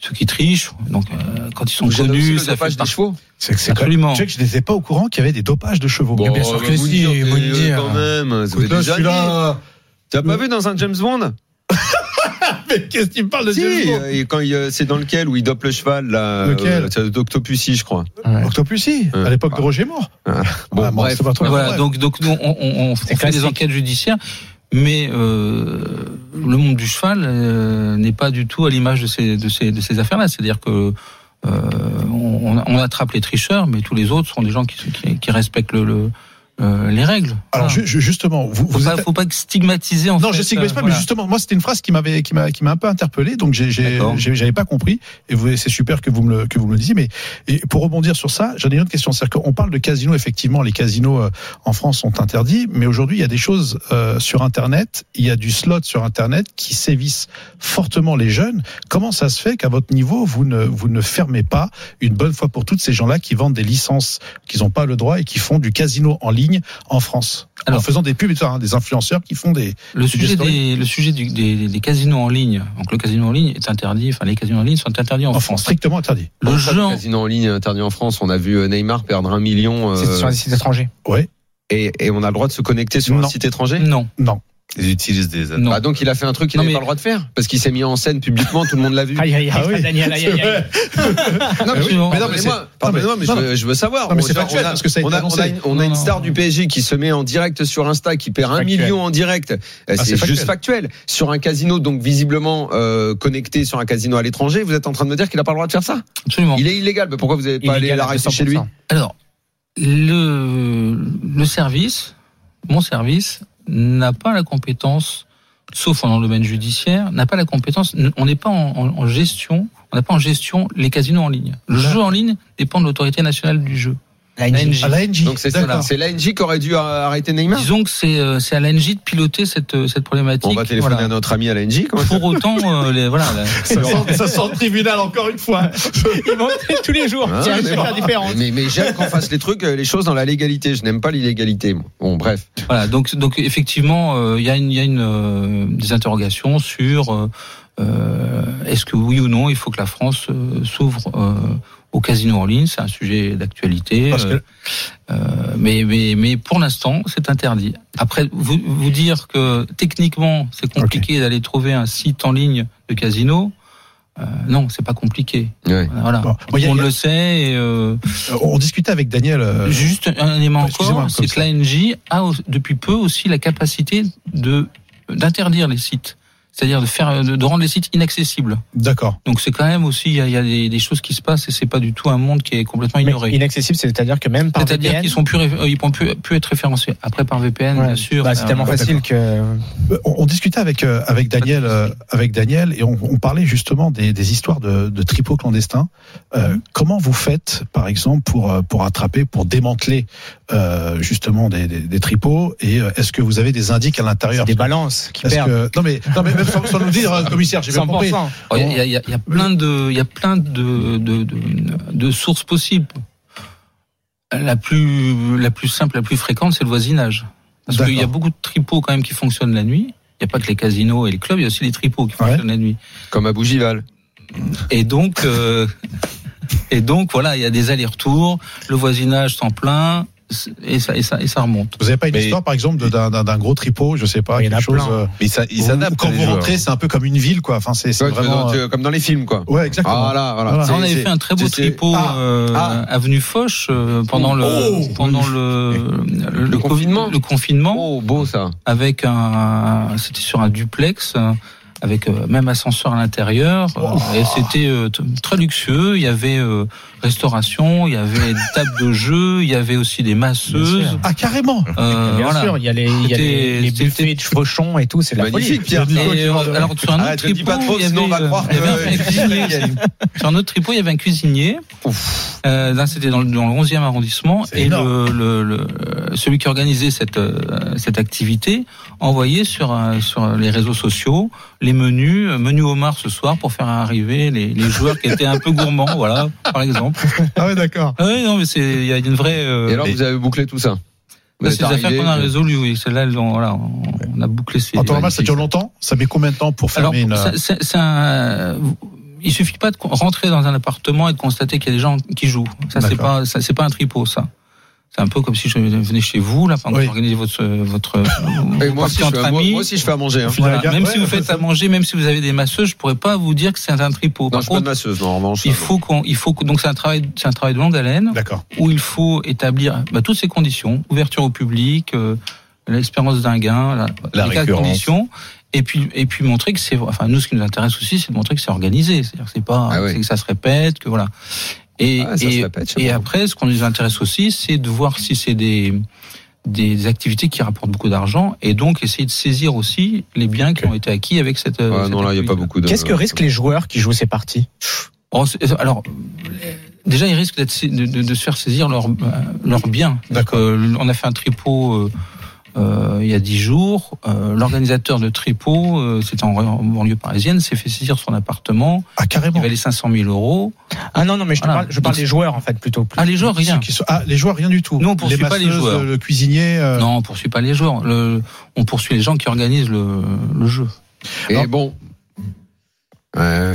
Speaker 4: ceux qui trichent. Donc euh, quand ils sont connus, ça
Speaker 1: dopage
Speaker 4: fait
Speaker 1: des chevaux
Speaker 2: C'est que c'est
Speaker 4: Absolument.
Speaker 2: Tu sais que je n'étais pas au courant qu'il y avait des dopages de chevaux.
Speaker 1: Bon,
Speaker 3: bien sûr que
Speaker 1: vous
Speaker 3: si,
Speaker 1: dire,
Speaker 3: vous dire.
Speaker 1: Quand même, ça fait
Speaker 2: Écoute, là.
Speaker 1: T'as pas vu dans un James Bond
Speaker 2: Mais qu'est-ce qu'il me parle de
Speaker 1: Si,
Speaker 2: James Bond
Speaker 1: euh, et quand il, euh, c'est dans lequel où il dope le cheval là,
Speaker 2: Lequel
Speaker 1: euh, c'est d'Octopussy, je crois.
Speaker 2: Octopussy,
Speaker 1: Ouais.
Speaker 2: à l'époque de Roger Moore.
Speaker 1: Bon,
Speaker 2: Ah, bon,
Speaker 1: bref.
Speaker 2: c'est pas trop
Speaker 4: Voilà, donc donc nous, on, on, on fait des enquêtes judiciaires, mais euh, le monde du cheval euh, n'est pas du tout à l'image de ces affaires-là. C'est-à-dire que euh, on, attrape les tricheurs, mais tous les autres sont des gens qui qui, qui respectent le euh, les règles.
Speaker 2: Alors
Speaker 4: Voilà.
Speaker 2: ju- ju- justement, vous,
Speaker 4: faut
Speaker 2: vous
Speaker 4: pas,
Speaker 2: êtes-
Speaker 4: faut pas stigmatiser en
Speaker 2: non,
Speaker 4: fait.
Speaker 2: je stigmatise
Speaker 4: euh,
Speaker 2: pas,
Speaker 4: voilà.
Speaker 2: mais justement, moi, c'était une phrase qui m'avait, qui m'a, qui m'a un peu interpellé, donc j'avais pas compris. Et c'est super que vous me le, que vous me le disiez. Mais et pour rebondir sur ça, j'en ai une autre question. C'est-à-dire qu'on parle de casinos, effectivement, les casinos euh, en France sont interdits, mais aujourd'hui, il y a des choses euh, sur Internet, il y a du slot sur Internet qui sévissent fortement les jeunes. Comment ça se fait qu'à votre niveau, vous ne, vous ne fermez pas une bonne fois pour toutes ces gens-là qui vendent des licences qu'ils n'ont pas le droit et qui font du casino en ligne en France en faisant des pubs, hein, des influenceurs qui font des,
Speaker 4: Le sujet, des, le sujet du- des, des casinos en ligne, donc le casino en ligne est interdit, enfin les casinos en ligne sont interdits en,
Speaker 2: en France,
Speaker 4: France.
Speaker 2: strictement interdit.
Speaker 4: Le
Speaker 1: Le
Speaker 4: jeu,
Speaker 1: casino en ligne interdit en France. On a vu euh, Neymar perdre un million. euh,
Speaker 3: C'est sur les sites étrangers.
Speaker 2: Ouais.
Speaker 1: et, et on a le droit de se connecter sur un
Speaker 2: Non.
Speaker 1: site étranger?
Speaker 4: Non.
Speaker 2: Non.
Speaker 5: Ils utilisent des
Speaker 4: Non.
Speaker 1: Ah, donc il a fait un truc qu'il n'avait
Speaker 4: mais-
Speaker 1: pas le droit de faire parce qu'il s'est mis en scène publiquement, tout le monde l'a vu.
Speaker 3: Aïe, aïe, aïe,
Speaker 2: Ah oui.
Speaker 3: Daniel, aïe, aïe, aïe.
Speaker 1: Non, mais, mais non,
Speaker 2: Mais
Speaker 1: moi, pardonnez-moi, mais je veux, je veux savoir.
Speaker 2: Non, mais
Speaker 1: On-
Speaker 2: c'est factuel,
Speaker 1: on a-
Speaker 2: parce que ça a été
Speaker 1: on a,
Speaker 2: annoncé.
Speaker 1: on a une, on a
Speaker 4: Non,
Speaker 1: une
Speaker 4: non.
Speaker 1: star du PSG qui se met en direct sur Insta, qui perd un million en direct. Euh,
Speaker 2: Ah,
Speaker 1: c'est juste factuel. Sur un casino, donc visiblement euh, connecté sur un casino à l'étranger, vous êtes en train de me dire qu'il n'a pas le droit de faire ça?
Speaker 4: Absolument.
Speaker 1: Il est illégal. Mais pourquoi vous n'avez pas allé l'arrêter chez lui?
Speaker 3: 200%.
Speaker 4: Alors, le, le service, mon service, n'a pas la compétence, sauf dans le domaine judiciaire, n'a pas la compétence, on n'est pas en, en- gestion, on n'a pas en gestion les casinos en ligne. Le jeu en ligne dépend de l'autorité nationale du jeu.
Speaker 1: Donc c'est
Speaker 2: D'accord.
Speaker 1: ça. C'est l'ANJ qui aurait dû euh, arrêter Neymar.
Speaker 4: Disons que c'est euh, c'est à l'ANJ de piloter cette, euh, cette problématique.
Speaker 1: On va téléphoner
Speaker 4: Voilà.
Speaker 1: à notre ami à l'ANJ.
Speaker 4: Pour autant, euh, les, voilà,
Speaker 2: Ça sent, ça sent le tribunal encore une fois.
Speaker 3: Ils vont tous les jours.
Speaker 1: Ah, mais bon.
Speaker 3: différence.
Speaker 1: Mais, mais j'aime qu'on fasse les trucs, les choses dans la légalité. Je n'aime pas l'illégalité. Bon, bref.
Speaker 4: Voilà, donc, donc effectivement, euh, il y a, une, il y a une, euh, des interrogations sur est-ce que oui ou non il faut que la France euh, s'ouvre euh, au casino en ligne. C'est un sujet d'actualité.
Speaker 2: Parce que-
Speaker 4: euh, euh, mais, mais, mais pour l'instant, c'est interdit. Après, vous, vous dire que techniquement, c'est compliqué d'aller trouver un site en ligne de casino. euh, non, c'est pas compliqué.
Speaker 1: Ouais.
Speaker 4: Voilà,
Speaker 2: Bon, a-
Speaker 4: le
Speaker 2: a-
Speaker 4: sait. Et, euh,
Speaker 2: On discutait avec Daniel. euh,
Speaker 4: Juste un élément encore, c'est que l'ANJ a depuis peu aussi la capacité de d'interdire les sites, c'est-à-dire de faire de, de rendre les sites inaccessibles.
Speaker 2: D'accord.
Speaker 4: Donc c'est quand même aussi il y a, il y a des, des choses qui se passent et c'est pas du tout un monde qui est complètement
Speaker 3: Mais
Speaker 4: ignoré.
Speaker 3: Inaccessible, c'est-à-dire que même par
Speaker 4: C'est-à-dire
Speaker 3: VPN.
Speaker 4: qu'ils sont plus ré- euh, ils pourront plus, plus être référencés. Après par VPN,
Speaker 3: Ouais.
Speaker 4: bien sûr.
Speaker 3: Bah, c'est
Speaker 4: euh,
Speaker 3: tellement facile que.
Speaker 2: Euh, On, on discutait avec euh, avec Daniel euh, avec Daniel et on, on parlait justement des, des histoires de, de tripots clandestins. Euh, comment vous faites, par exemple, pour pour attraper, pour démanteler euh, justement des, des, des tripots Et euh, est-ce que vous avez des indices à l'intérieur?
Speaker 3: Des balances qui
Speaker 2: Est-ce
Speaker 3: perdent.
Speaker 2: que non mais non mais même sans, sans nous dire, commissaire, j'ai bien compris.
Speaker 3: 100%.
Speaker 4: Oh, Il y, a, il y a- il y a plein de, il y a plein de, de, de, de sources possibles. La plus, la plus simple, la plus fréquente, c'est le voisinage. Parce qu'il y a beaucoup de tripots quand même qui fonctionnent la nuit. Il n'y a pas que les casinos et les clubs, il y a aussi les tripots qui
Speaker 2: Ouais.
Speaker 4: fonctionnent la nuit.
Speaker 1: Comme à Bougival.
Speaker 4: Et donc, euh, et donc voilà, il y a des allers-retours, le voisinage s'en plaint et ça, et ça, et ça remonte.
Speaker 2: Vous avez pas une
Speaker 5: Mais-
Speaker 2: histoire, par exemple, d'un d'un- d'un gros tripot, je sais pas,
Speaker 3: Il y en a
Speaker 2: quelque chose.
Speaker 3: plein.
Speaker 2: euh,
Speaker 5: Mais ça, ils s'adaptent.
Speaker 2: Quand vous rentrez, c'est un peu comme une ville, quoi. Enfin, c'est c'est
Speaker 1: Ouais,
Speaker 2: vraiment.
Speaker 1: tu-
Speaker 2: euh,
Speaker 1: comme dans les films, quoi.
Speaker 2: Ouais, exactement.
Speaker 1: Ah, là, voilà.
Speaker 2: Voilà.
Speaker 4: On avait fait un très beau tripot
Speaker 1: Ah,
Speaker 4: euh,
Speaker 1: ah.
Speaker 4: avenue Foch euh, pendant le
Speaker 2: Oh,
Speaker 4: pendant le, le,
Speaker 1: Le confinement
Speaker 4: le confinement
Speaker 1: Oh, beau ça.
Speaker 4: avec un c'était sur un duplex euh, avec euh, même ascenseur à l'intérieur euh, et c'était euh, très luxueux il y avait euh, restauration il y avait des tables de jeu il y avait aussi des masseuses.
Speaker 2: Ah, carrément.
Speaker 4: euh,
Speaker 3: Bien
Speaker 4: voilà.
Speaker 3: sûr, il y a les, il y a les, les
Speaker 4: C'était-
Speaker 3: buffets de chevauchons et tout, c'est la folie.
Speaker 1: Magnifique, Pierre.
Speaker 4: Et, euh, alors sur un autre tripot, il y
Speaker 1: sinon on va
Speaker 4: avait,
Speaker 1: croire
Speaker 4: euh, il y avait un
Speaker 1: que-
Speaker 4: cuisinier. sur un autre tripot, il y avait un cuisinier. Euh, là, c'était dans, le- dans le 11e arrondissement. Et
Speaker 2: énorme.
Speaker 4: le, le, le- celui qui organisait cette, euh, cette activité envoyait sur, euh, sur les réseaux sociaux les menus, euh, menu homard ce soir pour faire arriver les, les joueurs qui étaient un peu gourmands, voilà, par exemple.
Speaker 2: Ah ouais, d'accord.
Speaker 4: Ah oui, non, mais c'est, il y a une vraie. euh,
Speaker 1: Et alors, vous avez bouclé tout ça êtes
Speaker 4: c'est des affaires qu'on a
Speaker 1: vous-
Speaker 4: résolues, oui. Celles-là, elles ont, voilà, on, a bouclé ces.
Speaker 2: En temps normal, ça dure longtemps. Ça met combien de temps pour
Speaker 4: Alors,
Speaker 2: fermer une.
Speaker 4: ça- c'est c'est un. Il suffit pas de rentrer dans un appartement et de constater qu'il y a des gens qui jouent. Ça, c'est pas, ça, c'est pas un tripot, ça. C'est un peu comme si je venais chez vous, là, pendant
Speaker 2: Oui.
Speaker 4: que vous organisez votre, votre,
Speaker 1: Et moi, aussi,
Speaker 4: entre
Speaker 1: fais,
Speaker 4: amis.
Speaker 1: moi aussi, je fais à manger. Hein.
Speaker 4: Voilà. Même
Speaker 2: ouais,
Speaker 4: si vous faites
Speaker 2: ça-
Speaker 4: à manger, même si vous avez des masseuses, je pourrais pas vous dire que c'est un tripot.
Speaker 1: Non,
Speaker 4: Par
Speaker 1: je suis pas de
Speaker 4: contre,
Speaker 1: masseuse, non, revanche.
Speaker 4: il faut qu'on, il faut que, donc c'est un travail, c'est un travail de longue haleine
Speaker 2: D'accord.
Speaker 4: où il faut établir bah, toutes ces conditions, ouverture au public, euh, l'expérience d'un gain, la,
Speaker 5: La
Speaker 4: les quatre
Speaker 5: récurrence.
Speaker 4: conditions, et puis et puis montrer que c'est, enfin nous ce qui nous intéresse aussi, c'est de montrer que c'est organisé, c'est-à-dire que c'est pas,
Speaker 1: Ah oui.
Speaker 4: que ça se répète, que voilà. Et
Speaker 1: Ah, répète,
Speaker 4: après, ce qu'on nous intéresse aussi, c'est de voir si c'est des des activités qui rapportent beaucoup d'argent et donc essayer de saisir aussi les biens qui ont été acquis avec cette. cette
Speaker 1: non, là, il n'y a pas beaucoup de.
Speaker 3: Qu'est-ce que risquent les joueurs qui jouent ces parties?
Speaker 4: Oh, alors, déjà, ils risquent de, de, de se faire saisir leurs euh, leurs biens.
Speaker 2: D'accord.
Speaker 4: Euh, on a fait un tripot euh, euh, il y a dix jours. Euh, L'organisateur de tripot, euh, c'était en, en banlieue parisienne, s'est fait saisir son appartement.
Speaker 2: Ah,
Speaker 4: Il
Speaker 2: carrément.
Speaker 4: valait 500 000 euros.
Speaker 3: Ah non, non, mais je, te parle, je parle
Speaker 4: Donc,
Speaker 3: des joueurs en fait plutôt.
Speaker 4: Ah, les joueurs, rien.
Speaker 2: Ceux qui sont- Ah, les joueurs, rien du tout.
Speaker 4: Nous, on poursuit pas les joueurs.
Speaker 2: Le cuisinier. euh,
Speaker 4: Non, on poursuit pas les joueurs. Le, on poursuit les gens qui organisent le, le jeu.
Speaker 1: Et
Speaker 2: Non.
Speaker 1: bon. Euh,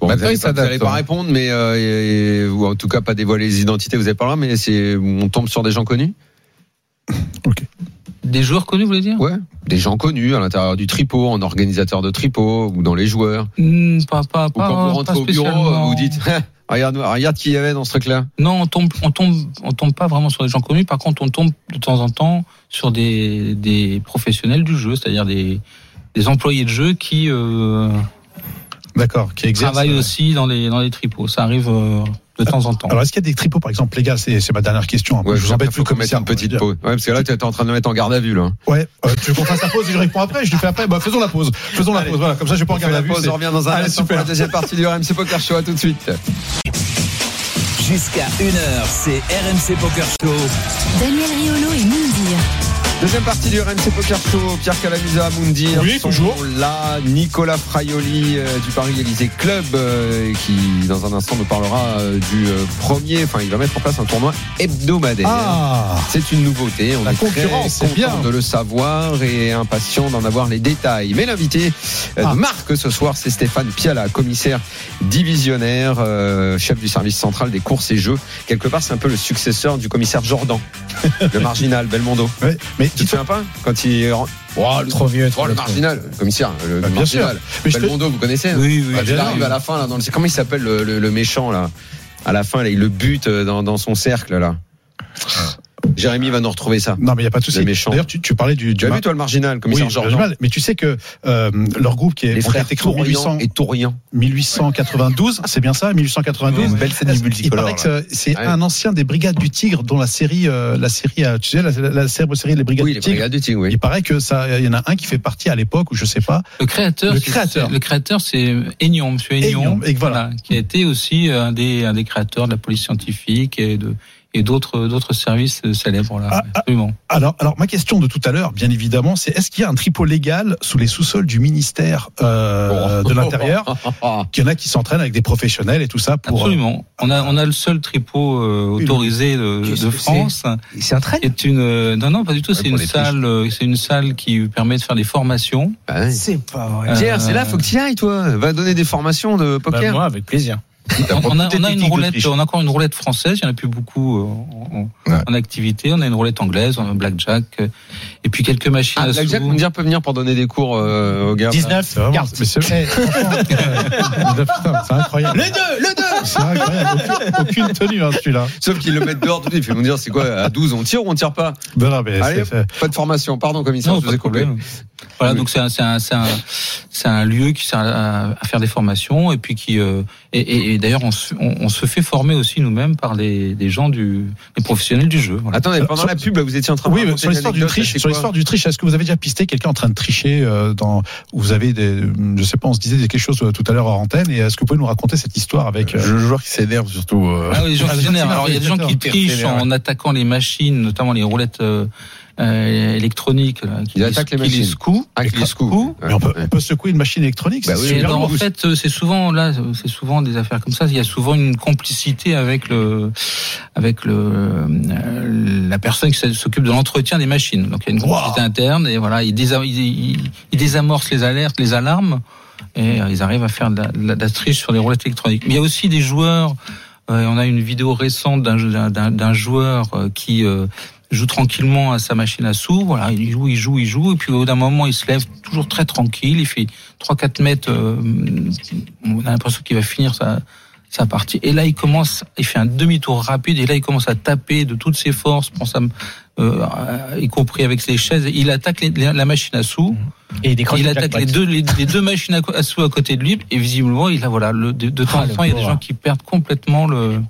Speaker 1: bon,
Speaker 5: Maintenant,
Speaker 1: vous allez
Speaker 5: ils
Speaker 1: pas,
Speaker 5: hein.
Speaker 1: répondre, mais euh, et- et- ou en tout cas pas dévoiler les identités. Vous avez pas le droit, mais c'est on tombe sur des gens connus?
Speaker 4: Des joueurs connus, vous voulez dire?
Speaker 1: Ouais, des gens connus à l'intérieur du tripot, en organisateur de tripot ou dans les joueurs.
Speaker 4: Hmm, Pas, pas,
Speaker 1: Ou
Speaker 4: pas.
Speaker 1: quand vous rentrez
Speaker 4: pas
Speaker 1: au bureau, vous dites regarde, regarde qui y avait dans ce truc-là.
Speaker 4: Non, on tombe, on tombe, on tombe pas vraiment sur des gens connus. Par contre, on tombe de temps en temps sur des, des professionnels du jeu, c'est-à-dire des, des employés de jeu qui euh,
Speaker 2: D'accord, qui exerce.
Speaker 4: travaillent aussi dans les, dans les tripots. Ça arrive euh, de temps en temps.
Speaker 2: Alors, est-ce qu'il y a des tripots, par exemple, les gars, c'est c'est ma dernière question.
Speaker 1: Ouais,
Speaker 2: je vous embête plus
Speaker 1: qu'on mette une petite pause. Ouais, parce que là, tu es en train de me mettre en garde à vue, là.
Speaker 2: Ouais, euh, tu veux qu'on fasse la pause et je réponds après? Je lui fais après Bah, faisons la pause. Faisons la pause, voilà, comme ça, je vais pas en garde à
Speaker 1: la
Speaker 2: vue.
Speaker 1: pause, on revient dans un
Speaker 2: Allez,
Speaker 1: instant pour
Speaker 2: super.
Speaker 1: la deuxième partie du RMC Poker Show. À tout de suite.
Speaker 6: Jusqu'à 1h, c'est RMC Poker Show.
Speaker 7: Daniel Riolo et Moundir.
Speaker 1: Deuxième partie du RMC Poker Show. Pierre Calamusa, Moundir.
Speaker 2: Oui, toujours.
Speaker 1: Là, Nicolas Fraioli euh, du Paris Élysée Club, euh, qui dans un instant nous parlera euh, du euh, premier. Enfin, il va mettre en place un tournoi hebdomadaire.
Speaker 2: Ah
Speaker 1: C'est une nouveauté. On
Speaker 2: La
Speaker 1: est très
Speaker 2: concurrence, c'est
Speaker 1: content
Speaker 2: bien.
Speaker 1: de le savoir et impatient d'en avoir les détails. Mais l'invité
Speaker 2: Ah.
Speaker 1: de ce soir, c'est Stéphane Piala, commissaire divisionnaire, chef du service central des courses et jeux. Quelque part, c'est un peu le successeur du commissaire Jordan, le marginal Belmondo.
Speaker 2: Ouais, mais
Speaker 1: Tu te souviens pas quand il rend- Oh, le,
Speaker 3: Trop vieux.
Speaker 1: oh,
Speaker 3: trop
Speaker 1: le
Speaker 3: vieux.
Speaker 1: marginal, le commissaire, le
Speaker 2: Bah, bien
Speaker 1: marginal.
Speaker 2: Mais je te-
Speaker 1: Belmondo, vous connaissez hein
Speaker 4: Oui, oui.
Speaker 1: Quand il arrive
Speaker 2: sûr.
Speaker 1: à la fin là, dans le, comment il s'appelle le, le- le méchant là? À la fin, là, il le bute euh, dans, dans son cercle là. Jérémy va nous retrouver ça.
Speaker 2: Non, mais il n'y a pas de souci. D'ailleurs, tu, tu parlais du,
Speaker 1: Tu
Speaker 2: du
Speaker 1: as
Speaker 2: mar-
Speaker 1: vu toi le marginal,
Speaker 2: Oui, j'ai
Speaker 1: Jordan
Speaker 2: mal. Mais tu sais que euh, leur groupe qui est,
Speaker 1: Les frères Tourian
Speaker 2: 1800
Speaker 1: et Tourian.
Speaker 2: 1892, c'est bien ça, 1892.
Speaker 5: Une belle scène
Speaker 2: Il
Speaker 5: multicolore.
Speaker 2: paraît que c'est-
Speaker 1: Ouais.
Speaker 2: un ancien des Brigades du Tigre, dont la série, euh, la série, euh, tu sais, la, la célèbre série Les Brigades
Speaker 1: Oui,
Speaker 2: du
Speaker 1: les
Speaker 2: Tigre.
Speaker 1: brigades du Tigre, oui.
Speaker 2: Il paraît que ça, il y en a un qui fait partie à l'époque, ou je sais pas.
Speaker 4: Le créateur,
Speaker 2: Le
Speaker 4: c'est-
Speaker 2: créateur.
Speaker 4: c'est- le créateur, c'est Aignan, Monsieur Aignan,
Speaker 2: et voilà.
Speaker 4: qui a été aussi un des, un des créateurs de la police scientifique et de et d'autres d'autres services célèbres là.
Speaker 2: Ah, ah.
Speaker 4: Absolument.
Speaker 2: Alors, alors ma question de tout à l'heure, bien évidemment, c'est est-ce qu'il y a un tripot légal sous les sous-sols du ministère euh, de l'Intérieur Qu'il y en a qui s'entraînent avec des professionnels et tout ça pour. euh,
Speaker 4: Absolument. On a on a le seul tripot euh, autorisé de, France.
Speaker 3: C'est un train
Speaker 4: qui est une euh, non non pas du tout.
Speaker 5: Ouais,
Speaker 4: C'est une salle euh, c'est une salle qui permet de faire des formations.
Speaker 1: Bah.
Speaker 3: C'est pas vrai.
Speaker 4: Euh,
Speaker 1: Pierre, c'est là, faut que tu y ailles, toi. Va donner des formations de
Speaker 3: Bah,
Speaker 1: poker.
Speaker 3: moi, avec plaisir.
Speaker 4: On a, on a, une roulette, on a encore une roulette française. Il y en a plus beaucoup euh, en,
Speaker 5: ouais.
Speaker 4: en activité. On a une roulette anglaise, on a un blackjack, euh, et puis quelques machines.
Speaker 1: Ah,
Speaker 4: à blackjack,
Speaker 1: on peut venir pour donner des cours euh, aux gars.
Speaker 3: 19 cartes.
Speaker 2: Eh, c'est incroyable.
Speaker 1: Le 2
Speaker 2: le 2 aucune, tenue, hein, celui-là.
Speaker 1: Sauf qu'ils le mettent dehors tout Il me dire, c'est quoi, à 12, on tire ou on tire pas
Speaker 2: ben non, mais
Speaker 1: Allez, Pas de formation, pardon, commissaire,
Speaker 4: non,
Speaker 1: je vous ai coupé.
Speaker 4: Voilà, donc c'est un, un, un, un, lieu qui sert à, à, faire des formations et puis qui euh, et, et, et d'ailleurs on, on, on, se fait former aussi nous-mêmes par les, des gens du les professionnels du jeu. Voilà.
Speaker 1: Attendez, pendant la pub là, vous étiez en train de
Speaker 2: oui, sur l'histoire
Speaker 1: du
Speaker 2: triche, sur l'histoire du triche, est-ce que vous avez déjà pisté quelqu'un en train de tricher euh, dans vous avez des je sais pas, on se disait quelque chose euh, tout à l'heure en antenne et est-ce que vous pouvez nous raconter cette histoire avec euh,
Speaker 5: je, joueur qui s'énerve surtout. euh,
Speaker 4: Ah oui, les gens
Speaker 2: Ah,
Speaker 4: qui
Speaker 2: les gens
Speaker 4: s'énervent.
Speaker 2: qui
Speaker 4: Alors il y a des gens qui trichent en attaquant les machines, notamment les roulettes euh, euh, électroniques, là, qui,
Speaker 1: Ils attaquent les
Speaker 4: qui
Speaker 1: machines.
Speaker 4: secouent.
Speaker 1: Ah, avec les.
Speaker 4: Coups.
Speaker 2: mais on peut, on peut secouer une machine électronique
Speaker 1: Bah oui,
Speaker 4: alors, en fait, euh, c'est souvent là, c'est souvent des affaires comme ça. Il y a souvent une complicité avec le, avec le, euh, la personne qui s'occupe de l'entretien des machines. Donc il y a une complicité interne et voilà, ils, désa- ils, ils- ils désamorcent les alertes, les alarmes et euh, ils arrivent à faire de la, de la- triche sur les roulettes électroniques. Mais il y a aussi des joueurs. euh, on a une vidéo récente d'un d'un- joueur euh, qui euh, joue tranquillement à sa machine à sous. Voilà, il joue, il joue, il joue, et puis au bout d'un moment, il se lève toujours très tranquille. Il fait 3-4 mètres. euh, on a l'impression qu'il va finir sa sa partie. Et là, il commence, il fait un demi-tour rapide, et là, il commence à taper de toutes ses forces, pense à, euh, y compris avec les chaises. Il attaque les- la machine à sous.
Speaker 3: Et des
Speaker 4: Il attaque les deux, les, les deux machines à, sous à côté de lui, et visiblement, il a voilà, le, de, de temps
Speaker 3: Ah,
Speaker 4: en temps, il y a des gens qui perdent complètement le.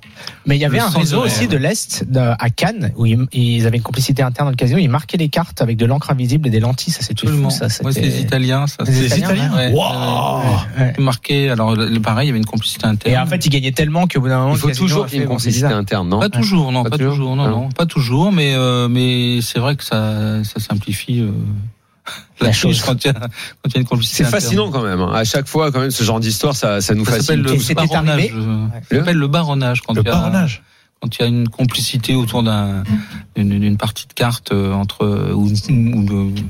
Speaker 3: Mais il y avait un réseau
Speaker 4: de
Speaker 3: aussi de l'Est, à Cannes, où ils, ils avaient une complicité interne dans le casino. Ils marquaient les cartes avec de l'encre invisible et des lentilles. Ça, c'était fou, ça.
Speaker 4: Ouais, c'est les Italiens, ça.
Speaker 3: Les
Speaker 4: c'est-
Speaker 3: Italiens,
Speaker 4: ouais.
Speaker 2: Waouh
Speaker 3: Ouais.
Speaker 4: Marqué, alors pareil, il y avait une complicité interne.
Speaker 3: Et en fait, ils gagnaient tellement qu'au bout d'un moment,
Speaker 1: Il faut toujours
Speaker 3: a
Speaker 1: qu'il y ait
Speaker 3: fait,
Speaker 1: une complicité interne, non?
Speaker 4: Pas toujours, non,
Speaker 1: Pas toujours
Speaker 4: non,
Speaker 1: Ah.
Speaker 4: non, pas toujours, mais euh, mais c'est vrai que ça ça simplifie euh, la,
Speaker 3: La
Speaker 4: chose quand il y a quand il y a une complicité.
Speaker 1: C'est fascinant quand même. hein. À chaque fois, quand même, ce genre d'histoire, ça, ça nous
Speaker 4: Ça s'appelle
Speaker 1: fascine.
Speaker 4: le
Speaker 3: Et c'était
Speaker 4: baronnage. Ça s'appelle le baronnage quand
Speaker 2: Le
Speaker 4: il y a-
Speaker 2: baronnage.
Speaker 4: Quand il y a une complicité autour d'un d'une partie de cartes euh, entre ou, ou de,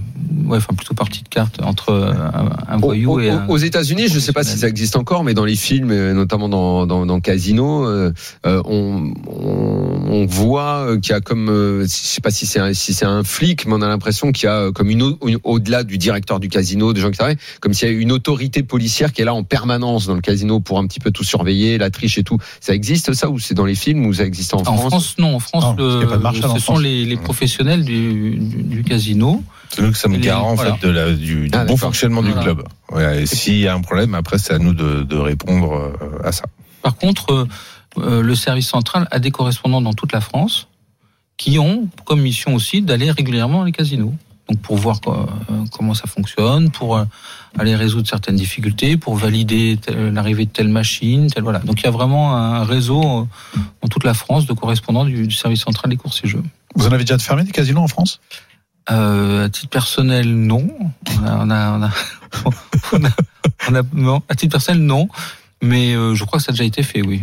Speaker 4: ouais, enfin plutôt partie de cartes entre euh, un, un voyou
Speaker 1: Au-
Speaker 4: et un
Speaker 1: aux États-Unis, je ne sais pas si ça existe encore, mais dans les films, euh, notamment dans, dans, dans Casino, euh, euh, on, on, on voit euh, qu'il y a comme, euh, je sais pas si c'est un, si c'est un flic, mais on a l'impression qu'il y a euh, comme une, une- au-delà du directeur du casino, des gens qui travaillent, comme s'il y a une autorité policière qui est là en permanence dans le casino pour un petit peu tout surveiller, la triche et tout. Ça existe ça ou c'est dans les films ou ça existe en,
Speaker 4: En France, non. En France,
Speaker 2: Non, pas de en
Speaker 4: ce sont
Speaker 2: France.
Speaker 4: les, les professionnels du, du, du casino.
Speaker 5: C'est nous que ça me
Speaker 4: Les-
Speaker 5: garant en
Speaker 4: voilà.
Speaker 5: fait de la, du, du
Speaker 1: Ah,
Speaker 5: bon fonctionnement du club. Ouais, et s'il y a un problème, après c'est à nous de, de répondre euh, à ça.
Speaker 4: Par contre, euh, euh, le service central a des correspondants dans toute la France qui ont comme mission aussi d'aller régulièrement dans les casinos. Donc pour voir euh, comment ça fonctionne, pour euh, aller résoudre certaines difficultés, pour valider l'arrivée de telle machine, telle voilà. Donc il y a vraiment un réseau euh, dans toute la France de correspondants du, service central des courses et jeux.
Speaker 2: Vous en avez déjà fermé des casinos en France?
Speaker 4: Euh, à titre personnel, non. On a, on a, on a, on a- on a- non. À titre personnel, non. Mais euh, je crois que ça a déjà été fait, oui.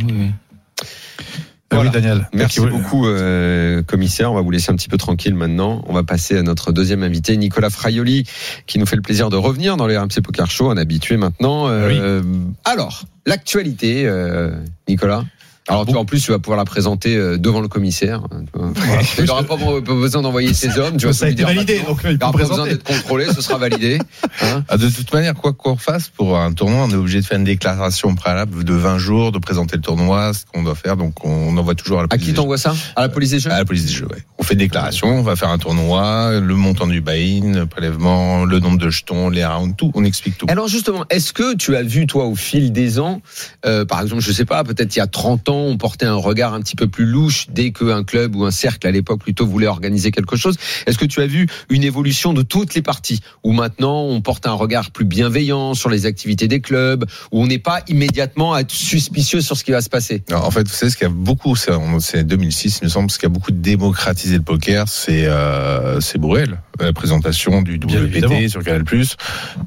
Speaker 1: Voilà.
Speaker 2: Oui, Daniel.
Speaker 1: Merci beaucoup, euh, commissaire. On va vous laisser un petit peu tranquille maintenant. On va passer à notre deuxième invité, Nicolas Fraioli, qui nous fait le plaisir de revenir dans les RMC Poker Show, un habitué maintenant. Euh, Alors, l'actualité, euh, Nicolas? Alors, tu, en plus, tu vas pouvoir la présenter euh, devant le commissaire. hein, tu vois. Il n'aura pas besoin d'envoyer ses hommes. Tu vas
Speaker 2: Ça a été validé, donc il
Speaker 1: Il n'aura pas besoin d'être contrôlé, ce sera validé. Hein
Speaker 5: Ah, de toute manière, quoi qu'on fasse pour un tournoi, on est obligé de faire une déclaration préalable de 20 jours, de présenter le tournoi, ce qu'on doit faire. Donc on envoie toujours à la
Speaker 1: à
Speaker 5: police.
Speaker 1: qui
Speaker 5: des
Speaker 1: t'envoie ça? À la police des jeux?
Speaker 5: Jeux. À la police des jeux, ouais. On fait une déclaration, on va faire un tournoi, le montant du buy-in, le prélèvement, le nombre de jetons, les rounds, tout. On explique tout.
Speaker 1: Alors justement, est-ce que tu as vu toi au fil des ans, euh, par exemple, je sais pas, peut-être il y a 30 ans, on portait un regard un petit peu plus louche dès qu'un club ou un cercle à l'époque plutôt voulait organiser quelque chose. Est-ce que tu as vu une évolution de toutes les parties? Où maintenant on porte un regard plus bienveillant sur les activités des clubs, où on n'est pas immédiatement à être suspicieux sur ce qui va se passer?
Speaker 5: Alors, en fait, vous savez ce qu'il y a beaucoup, c'est on- c'est 2006, il me semble, ce qui a beaucoup démocratisé le poker, c'est euh, c'est Bruel, la présentation du. WPT sur Canal+.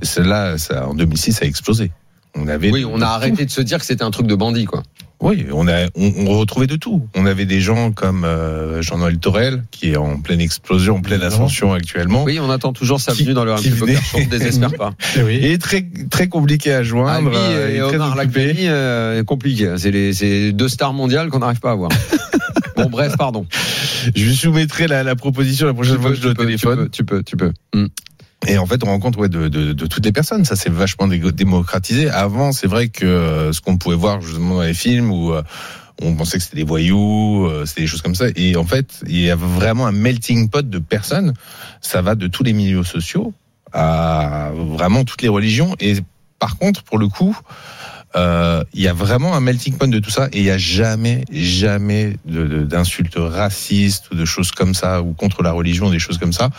Speaker 5: Celle-là, ça, en 2006, ça a explosé. On avait
Speaker 1: Oui, on a arrêté de se dire que c'était un truc de bandit, quoi.
Speaker 5: Oui, on a on, on retrouvait de tout. On avait des gens comme euh, Jean-Noël Torel qui est en pleine explosion, en pleine ascension actuellement.
Speaker 1: Oui, on attend toujours sa
Speaker 5: Qui-
Speaker 1: venue dans le Poker Show, on désespère pas.
Speaker 2: Eh oui.
Speaker 5: Et très très compliqué à
Speaker 1: Ah,
Speaker 5: joindre.
Speaker 1: lui
Speaker 5: euh,
Speaker 1: et
Speaker 5: très
Speaker 1: Omar euh, compliqué. C'est les c'est deux stars mondiales qu'on n'arrive pas à voir. bon, bref, pardon.
Speaker 5: Je lui soumettrai la, la proposition la prochaine
Speaker 1: Tu
Speaker 5: fois
Speaker 1: peux,
Speaker 5: que je le
Speaker 1: tu peux,
Speaker 5: téléphone.
Speaker 1: Tu peux, tu peux. tu peux. Hmm.
Speaker 5: Et en fait, on rencontre ouais, de, de, de toutes les personnes. Ça, c'est vachement dé- démocratisé. Avant, c'est vrai que euh, ce qu'on pouvait voir justement dans les films où euh, on pensait que c'était des voyous, euh, c'était des choses comme ça. Et en fait, il y a vraiment un melting pot de personnes. Ça va de tous les milieux sociaux à vraiment toutes les religions. Et par contre, pour le coup, euh, il y a vraiment un melting pot de tout ça et il n'y a jamais, jamais de- de- d'insultes racistes ou de choses comme ça ou contre la religion, des choses comme ça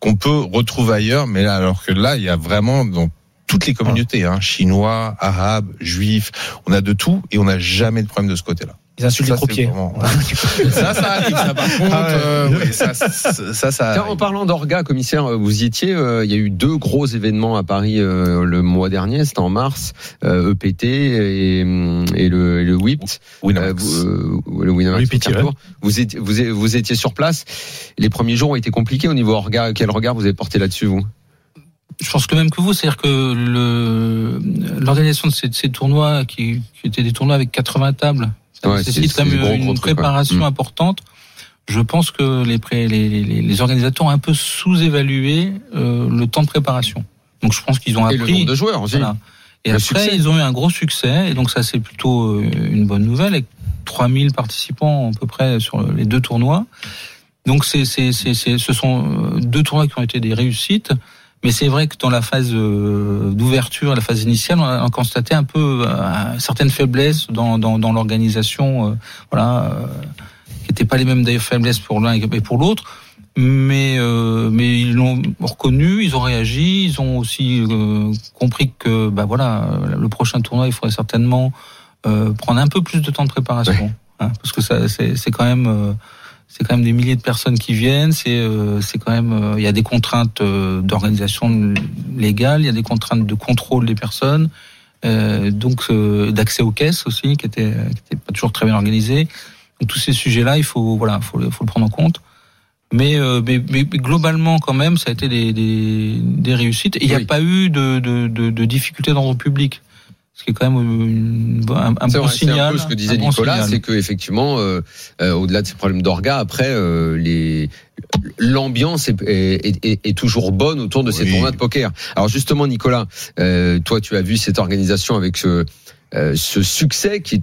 Speaker 5: qu'on peut retrouver ailleurs. Mais là, alors que là, il y a vraiment dans toutes les communautés, hein, chinois, arabes, juifs, on a de tout et on n'a jamais de problème de ce côté-là.
Speaker 3: Ils insultent
Speaker 5: Ça,
Speaker 3: les croupiers.
Speaker 5: vraiment- ça, ça arrive. Ça, par contre,
Speaker 2: Ah ouais.
Speaker 5: euh, oui, ça, ça, ça,
Speaker 1: Tiens, en parlant d'orga, commissaire, euh, vous y étiez. euh, Il y a eu deux gros événements à Paris euh, le mois dernier, c'était en mars, euh, EPT et, hum, et le, et le WIPT.
Speaker 5: Winamax.
Speaker 1: Euh, vous, euh, le Winamax
Speaker 2: Oui.
Speaker 1: Vous étiez, vous, vous étiez sur place. Les premiers jours ont été compliqués au niveau orga. Quel regard vous avez porté là-dessus, vous?
Speaker 4: Je pense que même que vous, c'est-à-dire que le l'organisation de ces, de ces tournois, qui, qui étaient des tournois avec 80 tables, ça
Speaker 1: Ouais,
Speaker 4: nécessite
Speaker 1: c'est-
Speaker 4: quand
Speaker 1: c'est
Speaker 4: même une préparation
Speaker 1: Mm.
Speaker 4: importante. Je pense que les, pré- les, les, les organisateurs ont un peu sous-évalué euh, le temps de préparation. Donc je pense qu'ils ont
Speaker 1: Et le
Speaker 4: appris.
Speaker 1: nombre de joueurs aussi.
Speaker 4: Voilà. Et
Speaker 1: Le
Speaker 4: après,
Speaker 1: succès.
Speaker 4: ils ont eu un gros succès, et donc ça c'est plutôt euh, une bonne nouvelle, avec 3000 participants à peu près sur les deux tournois. Donc c'est, c'est, c'est, c'est- ce sont euh, deux tournois qui ont été des réussites, mais c'est vrai que dans la phase euh, d'ouverture, la phase initiale, on a, on a constaté un peu euh, certaines faiblesses dans, dans, dans l'organisation, euh, voilà, euh, qui n'étaient pas les mêmes d'ailleurs faiblesses pour l'un et pour l'autre. Mais, euh, mais ils l'ont reconnu, ils ont réagi, ils ont aussi compris que bah voilà, le prochain tournoi, il faudrait certainement prendre un peu plus de temps de préparation, hein, parce que ça, c'est, c'est quand même, c'est quand même des milliers de personnes qui viennent. C'est, euh, c'est quand même, euh, il y a des contraintes euh, d'organisation légale, il y a des contraintes de contrôle des personnes, euh, donc euh, d'accès aux caisses aussi, qui étaient, qui étaient pas toujours très bien organisées. Donc tous ces sujets-là, il faut voilà, faut, le- faut le prendre en compte. Mais, euh, mais, mais globalement, quand même, ça a été des, des, des réussites. Il n'y a pas eu de, de, de, de difficultés d'ordre public. Ce qui est quand même une, un, un
Speaker 1: C'est
Speaker 4: bon
Speaker 1: vrai, c'est
Speaker 4: signal.
Speaker 1: un peu ce que disait
Speaker 4: bon
Speaker 1: Nicolas, c'est que effectivement, euh, euh, au-delà de ces problèmes d'orga, après euh, les l'ambiance est, est, est- est toujours bonne autour de ces
Speaker 5: Oui.
Speaker 1: tournois de poker. Alors justement, Nicolas, euh, toi, tu as vu cette organisation avec ce, euh, ce succès qui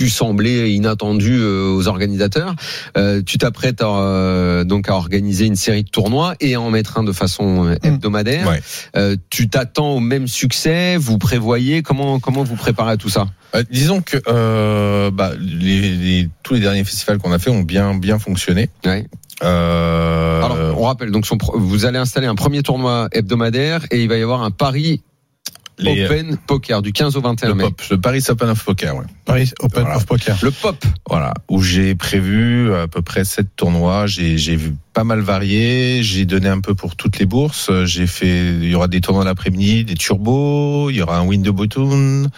Speaker 1: pu sembler inattendu euh, aux organisateurs. Euh, tu t'apprêtes euh, donc à organiser une série de tournois et à en mettre un de façon euh, hebdomadaire.
Speaker 5: Ouais.
Speaker 1: Euh, tu t'attends au même succès? Vous prévoyez? Comment comment vous préparez à tout ça?
Speaker 5: Disons que bah, les, les- tous les derniers festivals qu'on a fait ont bien bien fonctionné.
Speaker 1: Ouais.
Speaker 5: Euh,
Speaker 1: Alors, on rappelle, donc son vous allez installer un premier tournoi hebdomadaire et il va y avoir un Paris
Speaker 5: les-
Speaker 1: Open Poker du 15 au 21
Speaker 5: le,
Speaker 1: mai.
Speaker 5: pop, le Paris Open of Poker, ouais.
Speaker 2: Paris Open
Speaker 5: Voilà.
Speaker 2: of Poker.
Speaker 1: Le pop.
Speaker 5: Voilà, où j'ai prévu à peu près sept tournois. J'ai j'ai vu pas mal varié. J'ai donné un peu pour toutes les bourses. J'ai fait. Il y aura des tournois l'après-midi, des turbos. Il y aura un window button.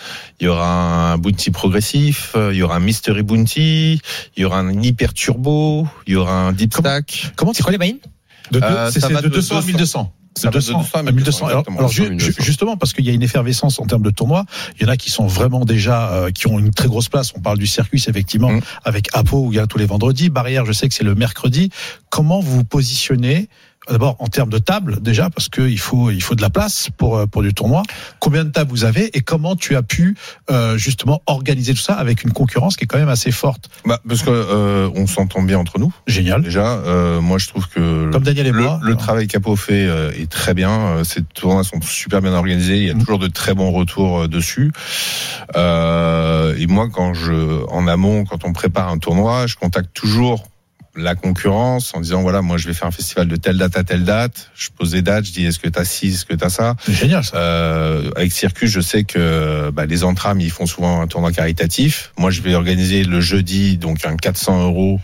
Speaker 5: Il y aura un bounty progressif. Il y aura un mystery bounty. Il y aura un hyper turbo. Il y aura un deep
Speaker 2: Comment-
Speaker 5: stack.
Speaker 2: Comment
Speaker 3: C'est quoi les buy
Speaker 2: De, deux-
Speaker 5: Euh,
Speaker 2: c'est c'est de
Speaker 5: de
Speaker 2: 200 à
Speaker 5: 200.
Speaker 2: 1200.
Speaker 5: Ça
Speaker 2: De
Speaker 5: va de
Speaker 2: 200
Speaker 5: 200 à
Speaker 2: à 1200. Alors,
Speaker 5: exactement.
Speaker 2: alors, ju-
Speaker 1: 1200.
Speaker 2: ju- justement, parce qu'il y a une effervescence en termes de tournois, il y en a qui sont vraiment déjà, euh, qui ont une très grosse place. On parle du circuit, effectivement,
Speaker 5: Mm.
Speaker 2: avec Apo, où il y a tous les vendredis. Barrière, je sais que c'est le mercredi. Comment vous vous positionnez D'abord en termes de table déjà parce que il faut il faut de la place pour euh, pour du tournoi. Combien de tables vous avez et comment tu as pu euh, justement organiser tout ça avec une concurrence qui est quand même assez forte?
Speaker 5: Bah, parce que euh, on s'entend bien entre nous.
Speaker 2: Génial.
Speaker 5: Déjà, euh, moi je trouve que
Speaker 2: Comme Daniel et
Speaker 5: le,
Speaker 2: moi.
Speaker 5: le travail qu'Apo fait euh, est très bien. Euh, Ces tournois sont super bien organisés. Il y a
Speaker 2: Mhm.
Speaker 5: toujours de très bons retours dessus. Euh, et moi, quand je, en amont, quand on prépare un tournoi, je contacte toujours la concurrence en disant voilà moi je vais faire un festival de telle date à telle date je pose des dates je dis est-ce que t'as ci est-ce que t'as ça?
Speaker 2: C'est génial ça.
Speaker 5: euh, avec Circus, je sais que bah, les entrames, ils font souvent un tournoi caritatif. Moi, je vais organiser le jeudi, donc un 400 euros,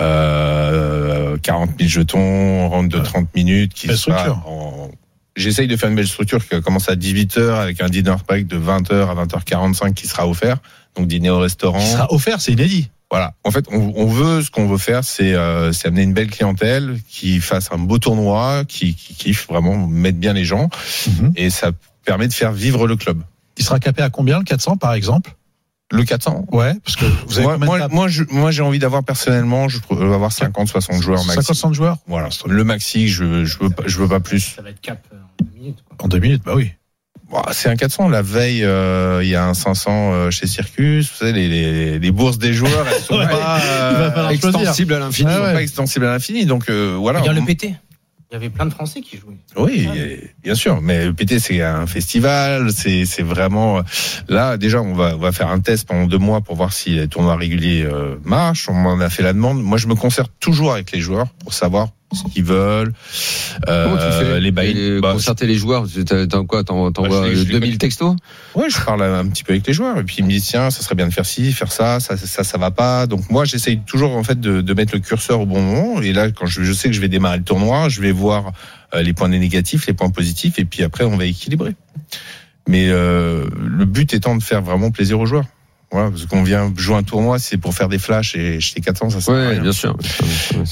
Speaker 5: euh, 40 000 jetons, rentre de
Speaker 2: Ouais.
Speaker 5: 30 minutes. Qui sera en- J'essaye de faire une belle structure qui va commencer à 18h avec un dinner break de 20h à 20h45 qui sera offert. Donc dîner au restaurant.
Speaker 2: Qui sera offert, c'est inédit.
Speaker 5: Voilà. En fait, on, on veut ce qu'on veut faire, c'est euh, c'est amener une belle clientèle qui fasse un beau tournoi, qui, qui kiffe vraiment, mettre bien les gens,
Speaker 2: Mhm.
Speaker 5: et ça permet de faire vivre le club.
Speaker 2: Il sera capé à combien le 400 par exemple?
Speaker 5: Le 400
Speaker 2: Ouais, parce que vous avez
Speaker 5: Moi, moi, moi, je- moi, j'ai envie d'avoir personnellement, je veux avoir 50, 60 joueurs maxi.
Speaker 2: 50 joueurs?
Speaker 5: Voilà. Le maxi, je, je veux pas, je veux pas plus.
Speaker 3: Ça va être cap euh, en deux minutes. Quoi.
Speaker 2: en deux minutes, bah oui.
Speaker 5: Bon, c'est un 400. La veille, euh, il y a un 500 euh, chez Circus. Vous savez, les, les, les bourses des joueurs, elles sont
Speaker 2: Ouais.
Speaker 5: pas, euh,
Speaker 2: choisir.
Speaker 1: Extensible à l'infini.
Speaker 5: elles
Speaker 2: Ah
Speaker 5: sont
Speaker 2: ouais.
Speaker 5: pas extensibles à l'infini. Donc euh, voilà.
Speaker 3: Regarde le PT. Il y avait plein de Français qui jouaient.
Speaker 5: Oui, bien sûr. Mais le PT, c'est un festival. C'est vraiment là. Déjà, on va on va faire un test pendant deux mois pour voir si les tournois réguliers euh, marchent. On m'en a fait la demande. Moi, je me concerte toujours avec les joueurs pour savoir ce qu'ils veulent. Euh,
Speaker 1: Comment tu fais
Speaker 5: les bails. Bah,
Speaker 1: Concerter les joueurs, t'as quoi T'en- T'envoies
Speaker 5: Bah, je les- je les
Speaker 1: 2000 textos
Speaker 5: Ouais, je parle un petit peu avec les joueurs et puis ils me disent tiens, ça serait bien de faire ci, faire ça, ça, ça, ça va pas. Donc moi, j'essaye toujours en fait de, de mettre le curseur au bon moment. Et là, quand je, je sais que je vais démarrer le tournoi, je vais voir euh, les points négatifs, les points positifs, et puis après, on va équilibrer. Mais euh, le but étant de faire vraiment plaisir aux joueurs. Voilà, parce qu'on vient jouer un tournoi, c'est pour faire des flashs et jeter 400, ça sert à
Speaker 1: Ouais,
Speaker 5: rien.
Speaker 1: bien sûr.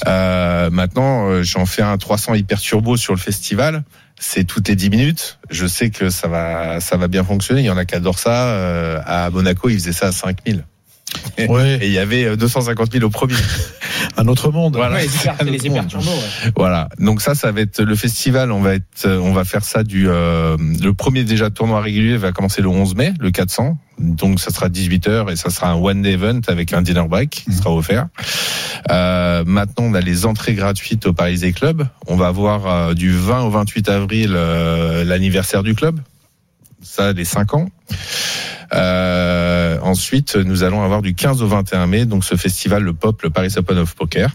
Speaker 5: Euh, maintenant, euh, j'en fais un 300 hyper turbo sur le festival. C'est toutes les 10 minutes. Je sais que ça va, ça va bien fonctionner. Il y en a qui adorent ça. Euh, à Monaco, ils faisaient ça à 5000.
Speaker 2: Ouais,
Speaker 5: Et il y avait euh, 250 000 au premier.
Speaker 2: un autre monde.
Speaker 5: Voilà.
Speaker 3: Ouais, les hyper,
Speaker 5: Un
Speaker 3: les
Speaker 5: autre
Speaker 3: hyper
Speaker 5: monde.
Speaker 3: turbo. Ouais.
Speaker 5: Voilà. Donc ça, ça va être le festival. On va être, euh, on va faire ça du, euh, le premier déjà tournoi régulier va commencer le 11 mai, le 400. Donc ça sera 18 h et ça sera un one day event avec un dinner break qui sera offert. Euh, maintenant, on a les entrées gratuites au Paris Club. On va avoir euh, du 20 au 28 avril euh, l'anniversaire du club. Ça, les 5 ans. Euh, ensuite, nous allons avoir du 15 au 21 mai, donc ce festival, le POP, le Paris Open of Poker.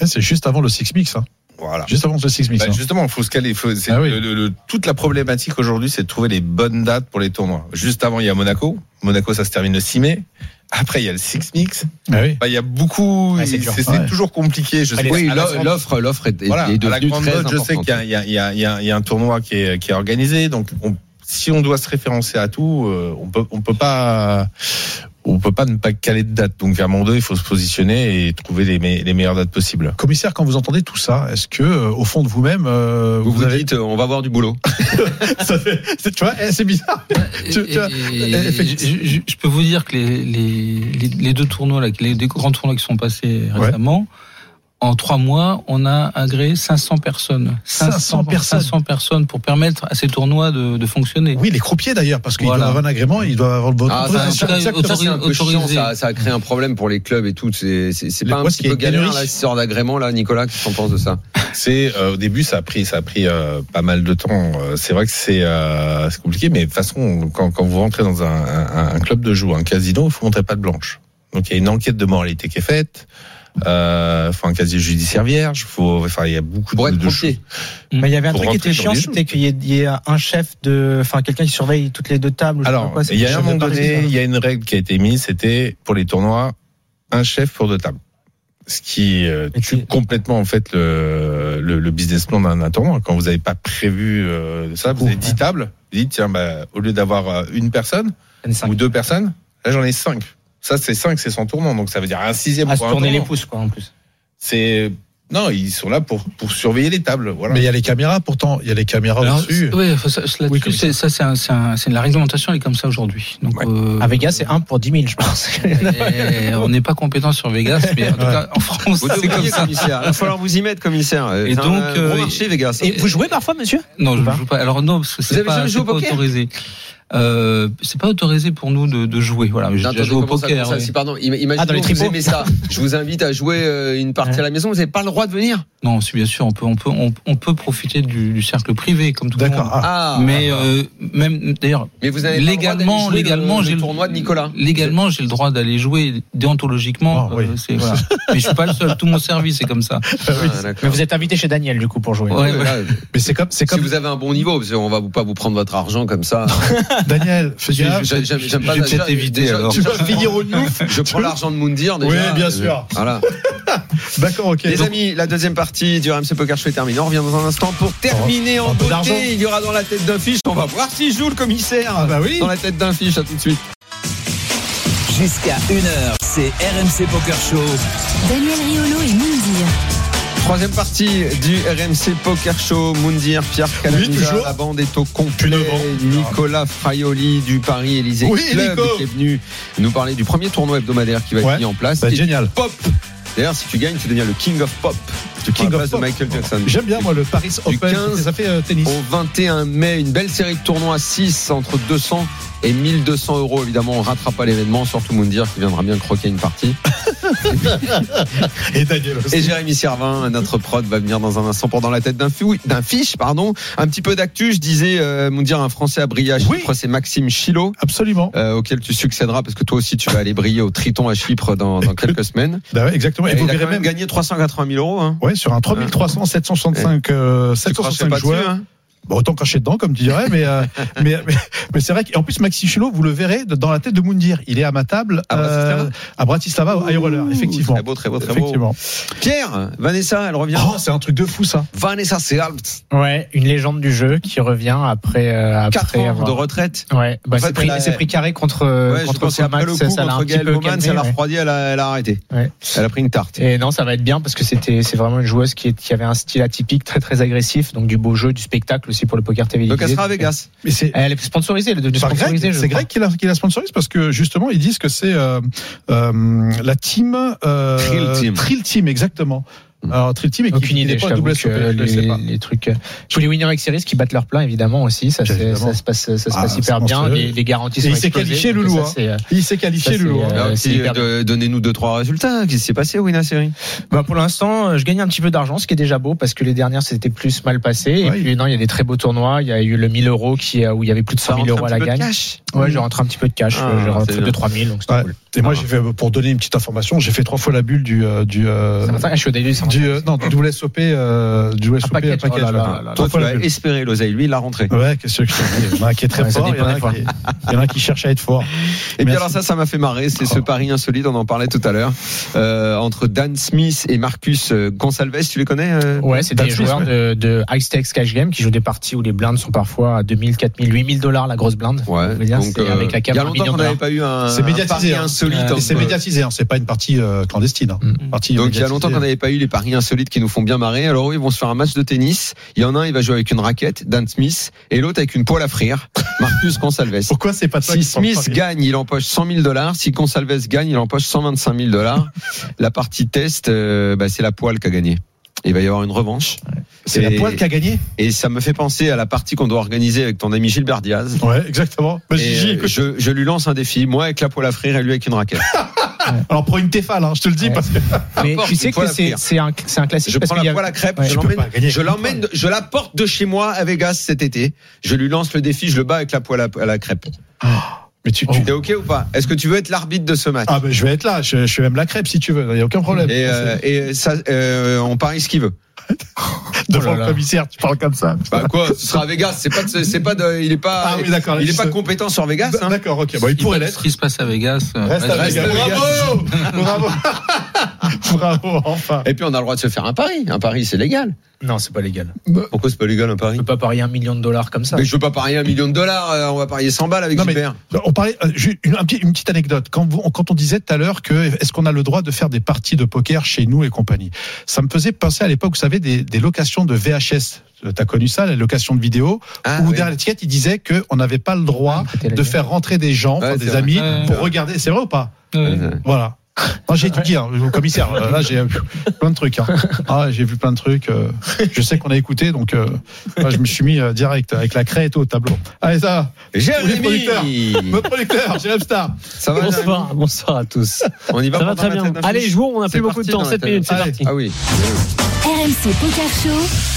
Speaker 2: Ouais, C'est juste avant le Six Mix. Hein.
Speaker 5: Voilà.
Speaker 2: Juste avant le Six Mix.
Speaker 5: Bah,
Speaker 2: hein.
Speaker 5: justement, il faut se caler. Faut,
Speaker 2: Ah oui.
Speaker 5: le- le- le- toute la problématique aujourd'hui, c'est de trouver les bonnes dates pour les tournois. Juste avant, il y a Monaco. Monaco, ça se termine le 6 mai. Après, il y a le Six Mix.
Speaker 2: Ah oui.
Speaker 5: Bah, il y a beaucoup.
Speaker 3: Ouais, c'est
Speaker 2: Ouais.
Speaker 5: toujours compliqué. Je sais.
Speaker 1: Oui, l'offre, l'offre est,
Speaker 5: Voilà,
Speaker 1: est
Speaker 5: à la
Speaker 1: devenue
Speaker 5: grande
Speaker 1: très
Speaker 5: note, je sais
Speaker 1: importante.
Speaker 5: qu'il y a, y, y, y un tournoi qui est, qui est organisé. Donc, on- si on doit se référencer à tout, euh, on peut, on peut pas, on peut pas ne pas caler de date. Donc vers mon 2, il faut se positionner et trouver les, me- les meilleures dates possibles.
Speaker 2: Commissaire, quand vous entendez tout ça, est-ce que euh, au fond de vous-même, euh,
Speaker 1: Vous
Speaker 2: vous,
Speaker 1: vous
Speaker 2: avez,
Speaker 1: dites, on va avoir du boulot.
Speaker 2: ça fait- c'est- tu vois, eh, c'est bizarre. Tu- tu vois,
Speaker 4: Et- et-
Speaker 2: effectivement.
Speaker 4: je, peux vous dire que les, les, les, les deux tournois, là, les deux grands tournois qui sont passés récemment, en trois mois, on a agréé 500 personnes.
Speaker 2: 500 personnes.
Speaker 4: 500 personnes pour permettre à ces tournois de, de fonctionner.
Speaker 2: Oui, les croupiers d'ailleurs, parce qu'ils
Speaker 4: Voilà.
Speaker 2: doivent avoir un agrément, ils doivent avoir votre
Speaker 1: Ah,
Speaker 2: autorisation.
Speaker 4: ça.
Speaker 1: Ça, ça, ça a créé un problème pour les clubs et tout. C'est c'est- c'est
Speaker 2: Le-
Speaker 1: pas un petit
Speaker 2: ce qui
Speaker 1: peu galère là, cette histoire d'agrément là, Nicolas, qu'est-ce que t'en penses de ça?
Speaker 5: C'est euh, au début ça a pris ça a pris euh, pas mal de temps. Euh, C'est vrai que c'est euh, c'est compliqué, mais de toute façon quand, quand vous rentrez dans un, un, un club de jeu, un casino, il faut montrer pas de blanche. Donc il y a une enquête de moralité qui est faite. Euh, faut un casier judiciaire vierge. Faut enfin il y a beaucoup
Speaker 1: Pour
Speaker 5: de, de choses.
Speaker 3: Mais il y avait un
Speaker 5: Pour
Speaker 3: truc qui était chiant, c'était qu'il y, ait- il y ait un chef de, enfin quelqu'un qui surveille toutes les deux tables. ou je sais
Speaker 5: Alors
Speaker 3: pas quoi, c'est
Speaker 5: il y a un moment donné, il y a une règle qui a été mise, c'était pour les tournois un chef pour deux tables. Ce qui euh, tue complètement en fait le, le, le business plan d'un tournoi. Quand vous n'avez pas prévu euh, ça, vous avez 10 tables. Vous dites tiens bah, au lieu d'avoir euh, une personne,
Speaker 3: N5.
Speaker 5: ou deux personnes. Là, j'en ai cinq. Ça, c'est cinq, c'est son tournant. Donc, ça veut dire un sixième
Speaker 3: À se
Speaker 5: pour un
Speaker 3: tourner les pouces, quoi, en plus.
Speaker 5: C'est, non, ils sont là pour, pour surveiller les tables. Voilà.
Speaker 2: Mais il y a les caméras, pourtant, il y a les caméras
Speaker 4: Alors, ça, ça,
Speaker 2: Oui,
Speaker 4: là-dessus,
Speaker 2: comme
Speaker 4: c'est- ça, c'est un- c'est un- c'est la réglementation, elle est comme ça aujourd'hui. Donc,
Speaker 5: Ouais.
Speaker 4: euh,
Speaker 3: À Vegas, c'est 1 pour 10 000, je pense.
Speaker 4: et on n'est pas compétent sur Vegas, mais en tout
Speaker 2: Ouais.
Speaker 4: cas, en France,
Speaker 1: Vous
Speaker 4: c'est comme ça.
Speaker 1: commissaire. Il va falloir vous y mettre, commissaire.
Speaker 4: Et
Speaker 1: c'est
Speaker 4: donc,
Speaker 1: un
Speaker 4: euh,
Speaker 1: marché, Vegas.
Speaker 3: Et vous jouez parfois, monsieur?
Speaker 4: Non, je ne joue pas. Alors non, parce que
Speaker 1: Vous
Speaker 4: c'est
Speaker 1: avez
Speaker 4: pas,
Speaker 1: jamais joué au poker?
Speaker 4: autorisé. Euh, c'est pas autorisé pour nous de, de jouer. Voilà, mais j'ai déjà joué au poker.
Speaker 1: comment ça
Speaker 4: oui.
Speaker 1: Si, pardon, im- imaginons
Speaker 3: Ah, dans les
Speaker 1: que vous aimez ça. Je vous invite à jouer euh, une partie
Speaker 3: Ouais.
Speaker 1: à la maison. Vous n'avez pas le droit de venir.
Speaker 4: Non, si bien sûr, on peut, on peut, on, on peut profiter du, du cercle privé comme tout le
Speaker 2: D'accord.
Speaker 4: monde.
Speaker 2: Ah,
Speaker 1: Ah,
Speaker 4: mais euh, même d'ailleurs,
Speaker 1: mais vous avez
Speaker 4: légalement, légalement,
Speaker 1: j'ai le tournoi de Nicolas.
Speaker 4: Légalement, j'ai le droit d'aller jouer déontologiquement.
Speaker 2: Ah, oui.
Speaker 4: euh, voilà. mais je suis pas le seul. Tout mon service est comme ça.
Speaker 1: Ah, d'accord.
Speaker 3: Mais vous êtes invité chez Daniel, du coup, pour jouer.
Speaker 4: Ouais,
Speaker 2: mais c'est comme, c'est
Speaker 1: Si
Speaker 2: comme
Speaker 1: vous avez un bon niveau, parce qu'on va pas vous prendre votre argent comme ça.
Speaker 2: Daniel, fais gaffe.
Speaker 1: J'aime j'aime pas
Speaker 4: je vais
Speaker 1: déjà-
Speaker 4: peut-être éviter,
Speaker 2: Tu vas finir au.
Speaker 1: Je prends l'argent de Moundir déjà.
Speaker 2: Oui, bien sûr.
Speaker 1: Voilà.
Speaker 2: D'accord, ok.
Speaker 1: Les
Speaker 2: Donc,
Speaker 1: amis, la deuxième partie du RMC Poker Show est terminée. On revient dans un instant pour terminer en
Speaker 2: peu d'argent.
Speaker 1: beauté. Il y aura dans la tête d'un fiche. On va voir s'il joue le commissaire.
Speaker 2: Ah bah oui.
Speaker 1: Dans la tête d'un fiche, à tout de suite.
Speaker 6: Jusqu'à 1h, c'est RMC Poker Show.
Speaker 7: Daniel Riolo.
Speaker 1: Troisième partie du RMC Poker Show. Moundir, Pierre Calamisa, la bande est au complet. Nicolas Fraioli du Paris Élysée
Speaker 2: Oui,
Speaker 1: Club
Speaker 2: Nico.
Speaker 1: qui est venu nous parler du premier tournoi hebdomadaire qui va être mis en place.
Speaker 2: bah,
Speaker 1: Et
Speaker 2: génial.
Speaker 1: Pop. D'ailleurs, si tu gagnes, tu deviens le King of Pop.
Speaker 2: Le King of Pop.
Speaker 1: de Michael Jackson.
Speaker 2: J'aime bien, moi, le Paris
Speaker 1: Du
Speaker 2: Open.
Speaker 1: 15
Speaker 2: Ça fait euh, tennis.
Speaker 1: Au 21 mai, une belle série de tournois 6 entre 200 et 1200 euros. Évidemment, on rattrape pas l'événement, surtout Moundir qui viendra bien croquer une partie.
Speaker 2: Et Daniel aussi.
Speaker 1: Et Jérémy Servin, notre prod, va venir dans un instant pendant la tête d'un fiche. Pardon. Un petit peu d'actu, je disais, euh, Moundir, un Français à briller à Chypre,
Speaker 2: Oui.
Speaker 1: c'est Maxime Chilo.
Speaker 2: Absolument.
Speaker 1: euh, auquel tu succéderas parce que toi aussi tu vas aller briller au Triton à Chypre dans, dans quelques semaines.
Speaker 2: Bah ouais, exactement. Et
Speaker 1: Et
Speaker 2: vous verrez
Speaker 1: même gagné 380 000 euros. Hein.
Speaker 2: Ouais, sur un 3300, 765, euh,
Speaker 1: Tu crachais
Speaker 2: 765
Speaker 1: pas dessus,
Speaker 2: joueurs.
Speaker 1: hein
Speaker 2: Bon, autant cracher dedans, comme tu dirais, mais, euh, mais, mais, mais c'est vrai qu'en plus, Maxi Chulot, vous le verrez dans la tête de Moundir. Il est à ma table,
Speaker 1: À Bratislava
Speaker 2: euh, à Bratislava, au High Roller, effectivement.
Speaker 1: Très beau, très beau, très beau. Pierre, Vanessa, elle revient.
Speaker 2: Oh, c'est un truc de fou, ça.
Speaker 1: Vanessa Sealt,
Speaker 3: Ouais, une légende du jeu qui revient après. Euh,
Speaker 1: 4
Speaker 3: après
Speaker 1: ans
Speaker 3: avoir-
Speaker 1: de retraite.
Speaker 3: Ouais, bah c'est pris,
Speaker 1: elle a-
Speaker 3: c'est pris carré contre,
Speaker 1: Ouais, je
Speaker 3: contre
Speaker 1: pense qu'après le coup
Speaker 3: ça l'a un
Speaker 1: contre
Speaker 3: petit peu calmé,
Speaker 1: ça l'a refroidi, elle a, elle a arrêté.
Speaker 3: Ouais.
Speaker 1: Elle a pris une tarte.
Speaker 3: Et non, ça va être bien parce que c'était, c'est vraiment une joueuse qui, est- qui avait un style atypique, très très agressif, donc du beau jeu, du spectacle aussi pour le poker télévisé.
Speaker 1: Donc elle sera à Vegas.
Speaker 2: Mais c'est.
Speaker 3: Elle est sponsorisée, elle est devenue
Speaker 2: Par Greg,
Speaker 3: sponsorisée. je
Speaker 2: c'est
Speaker 3: crois.
Speaker 2: Greg qui la, qui la sponsorise parce que justement ils disent que c'est euh, euh, la team euh,
Speaker 1: Thrill Team.
Speaker 2: Thrill Team, exactement. Alors Thrill Team et qui
Speaker 3: Aucune idée, je
Speaker 2: pas
Speaker 3: t'avoue
Speaker 2: double
Speaker 3: que
Speaker 2: SOP, je le sais
Speaker 3: les,
Speaker 2: pas.
Speaker 3: les trucs. euh, Tous les Winner Series qui battent leur plein, évidemment aussi, ça, se passe, ça se
Speaker 2: Ah,
Speaker 3: passe hyper bien. Les, les garanties
Speaker 2: Et
Speaker 3: sont
Speaker 2: il s'est qualifié, Loulou,
Speaker 3: ça,
Speaker 2: hein.
Speaker 3: euh,
Speaker 2: Il s'est qualifié Loulou. hein.
Speaker 3: euh,
Speaker 1: Donnez-nous deux trois résultats. Qu'est-ce qui s'est passé au Winner Série?
Speaker 3: Bah pour l'instant, je gagne un petit peu d'argent, ce qui est déjà beau parce que les dernières c'était plus mal passé. Et puis non, il y a des très beaux tournois. Il y a eu le 1000 euros qui où il y avait plus de 100 000 euros à la gagne. Ouais, j'ai rentré un petit peu de cash.
Speaker 1: Ah,
Speaker 3: j'ai rentré
Speaker 1: bien.
Speaker 3: 2 3 000 donc c'était
Speaker 2: Ouais.
Speaker 3: cool.
Speaker 2: Et moi j'ai fait pour donner une petite information, j'ai fait trois fois la bulle du euh, du du euh, non du WSOP euh, du WSOP
Speaker 3: package.
Speaker 2: package,
Speaker 3: Oh là.
Speaker 1: Toi, l'oseille. Lui, il l'a rentré.
Speaker 2: Ouais, qu'est-ce que je te dis Il y en a qui est très fort, il y en a qui, il y en a un qui cherche à être fort.
Speaker 1: Et puis
Speaker 2: Merci.
Speaker 1: alors ça, ça m'a fait marrer. C'est ce
Speaker 2: Oh.
Speaker 1: pari insolite, on en parlait tout à l'heure, euh, entre Dan Smith et Marcus euh, Gonsalves. Tu les connais euh
Speaker 3: Ouais, c'est des
Speaker 2: Smith,
Speaker 3: joueurs
Speaker 2: ouais.
Speaker 3: de, de high stakes cash game qui jouent des parties où les blindes sont parfois à 2000, 4000, 8000 dollars la grosse blinde.
Speaker 1: Ouais.
Speaker 3: Dire,
Speaker 1: Donc, euh,
Speaker 3: avec la
Speaker 1: il y a longtemps qu'on n'avait pas eu un,
Speaker 2: C'est
Speaker 1: un
Speaker 2: médiatisé,
Speaker 1: pari
Speaker 2: hein.
Speaker 1: insolite.
Speaker 3: Euh,
Speaker 2: c'est médiatisé, hein, c'est pas une partie euh, clandestine. hein.
Speaker 3: Mm.
Speaker 2: Partie
Speaker 1: Donc il y a longtemps qu'on n'avait pas eu les paris insolites qui nous font bien marrer. Alors eux, ils vont se faire un match de tennis. Il y en a un, il va jouer avec une raquette, Dan Smith, et l'autre avec une poêle à frire, Marcus Consalves.
Speaker 2: Pourquoi c'est pas toi
Speaker 1: Si Smith gagne, il empoche 100 000 dollars. Si Consalves gagne, il empoche 125 000 dollars. la partie test, euh, bah, c'est la poêle qui a gagné. Il va y avoir une revanche.
Speaker 2: C'est la poêle qui a gagné
Speaker 1: Et ça me fait penser à la partie qu'on doit organiser avec ton ami Gilbert Diaz.
Speaker 2: Ouais, exactement. Bah, Gigi,
Speaker 1: euh, je, je lui lance un défi, moi avec la poêle à frire et lui avec une raquette.
Speaker 2: Alors prends une Tefal, hein, je te le dis,
Speaker 3: Ouais.
Speaker 2: parce que
Speaker 3: Mais tu sais que c'est un, un classique
Speaker 1: Je
Speaker 3: parce
Speaker 1: prends la
Speaker 3: a-
Speaker 1: poêle à crêpes,
Speaker 3: Ouais,
Speaker 1: je l'emmène, je la porte de chez moi à Vegas cet été. Je lui lance le défi, je le bats avec la poêle à, à la crêpe.
Speaker 2: mais tu, tu-
Speaker 1: T'es ok ou pas? Est-ce que tu veux être l'arbitre de ce match?
Speaker 2: Ah ben je vais être là, je, je fais même la crêpe si tu veux, il y a aucun problème.
Speaker 1: Et, euh, et ça, euh, on parie ce qu'il veut.
Speaker 2: Devant
Speaker 3: Oh
Speaker 2: le commissaire, tu parles comme ça.
Speaker 1: Bah quoi Ce sera à Vegas. C'est pas, de- c'est pas de, il est pas,
Speaker 2: Ah oui, d'accord,
Speaker 1: il est
Speaker 2: je
Speaker 1: pas compétent sur Vegas. Hein.
Speaker 2: D'accord, ok, bon, il pourrait
Speaker 4: Ce
Speaker 2: l'être.
Speaker 4: qui se passe à Vegas. euh,
Speaker 2: Reste à
Speaker 4: reste-
Speaker 2: Vegas.
Speaker 1: Bravo
Speaker 2: Bravo Bravo, enfin.
Speaker 1: Et puis on a le droit de se faire un pari. Un pari, c'est légal.
Speaker 3: Non, c'est pas légal.
Speaker 1: Pourquoi c'est pas légal un pari
Speaker 3: Tu peux pas parier un million de dollars comme ça.
Speaker 1: Mais je veux pas parier un million de dollars. euh, On va parier 100 balles avec
Speaker 2: Non, mais-
Speaker 1: Gilbert.
Speaker 2: On parlait, euh, une petite anecdote. Quand, vous- quand on disait tout à l'heure que est-ce qu'on a le droit de faire des parties de poker chez nous et compagnie, ça me faisait penser à l'époque, vous savez, des, des locations de VHS. T'as connu ça, la location de vidéos,
Speaker 1: Ah,
Speaker 2: où
Speaker 1: oui.
Speaker 2: derrière l'étiquette, il disait qu'on n'avait pas le droit
Speaker 3: la
Speaker 2: de faire rentrer des gens,
Speaker 1: Ouais,
Speaker 2: des
Speaker 1: vrai.
Speaker 2: amis,
Speaker 4: Ouais.
Speaker 2: pour regarder. C'est vrai ou pas
Speaker 4: Ouais.
Speaker 1: Euh,
Speaker 2: Voilà. Moi, j'ai étudié, hein, au commissaire. euh, Là, j'ai vu plein de trucs. hein. Ah, j'ai vu plein de trucs. euh, je sais qu'on a écouté, donc euh, moi, je me suis mis euh, direct avec la craie et tout au tableau. Allez, ça.
Speaker 1: Jérémy
Speaker 2: Notre producteur, Jérém Star.
Speaker 1: Ça va Jérémy
Speaker 8: Bonsoir, bonsoir à tous.
Speaker 1: On y va
Speaker 8: Ça va
Speaker 1: pour
Speaker 8: très bien. Allez, jouons, on n'a plus beaucoup de temps,
Speaker 1: dans la
Speaker 8: 7
Speaker 1: tête
Speaker 8: minutes, c'est parti.
Speaker 1: Ah oui.
Speaker 7: RMC Poker Show.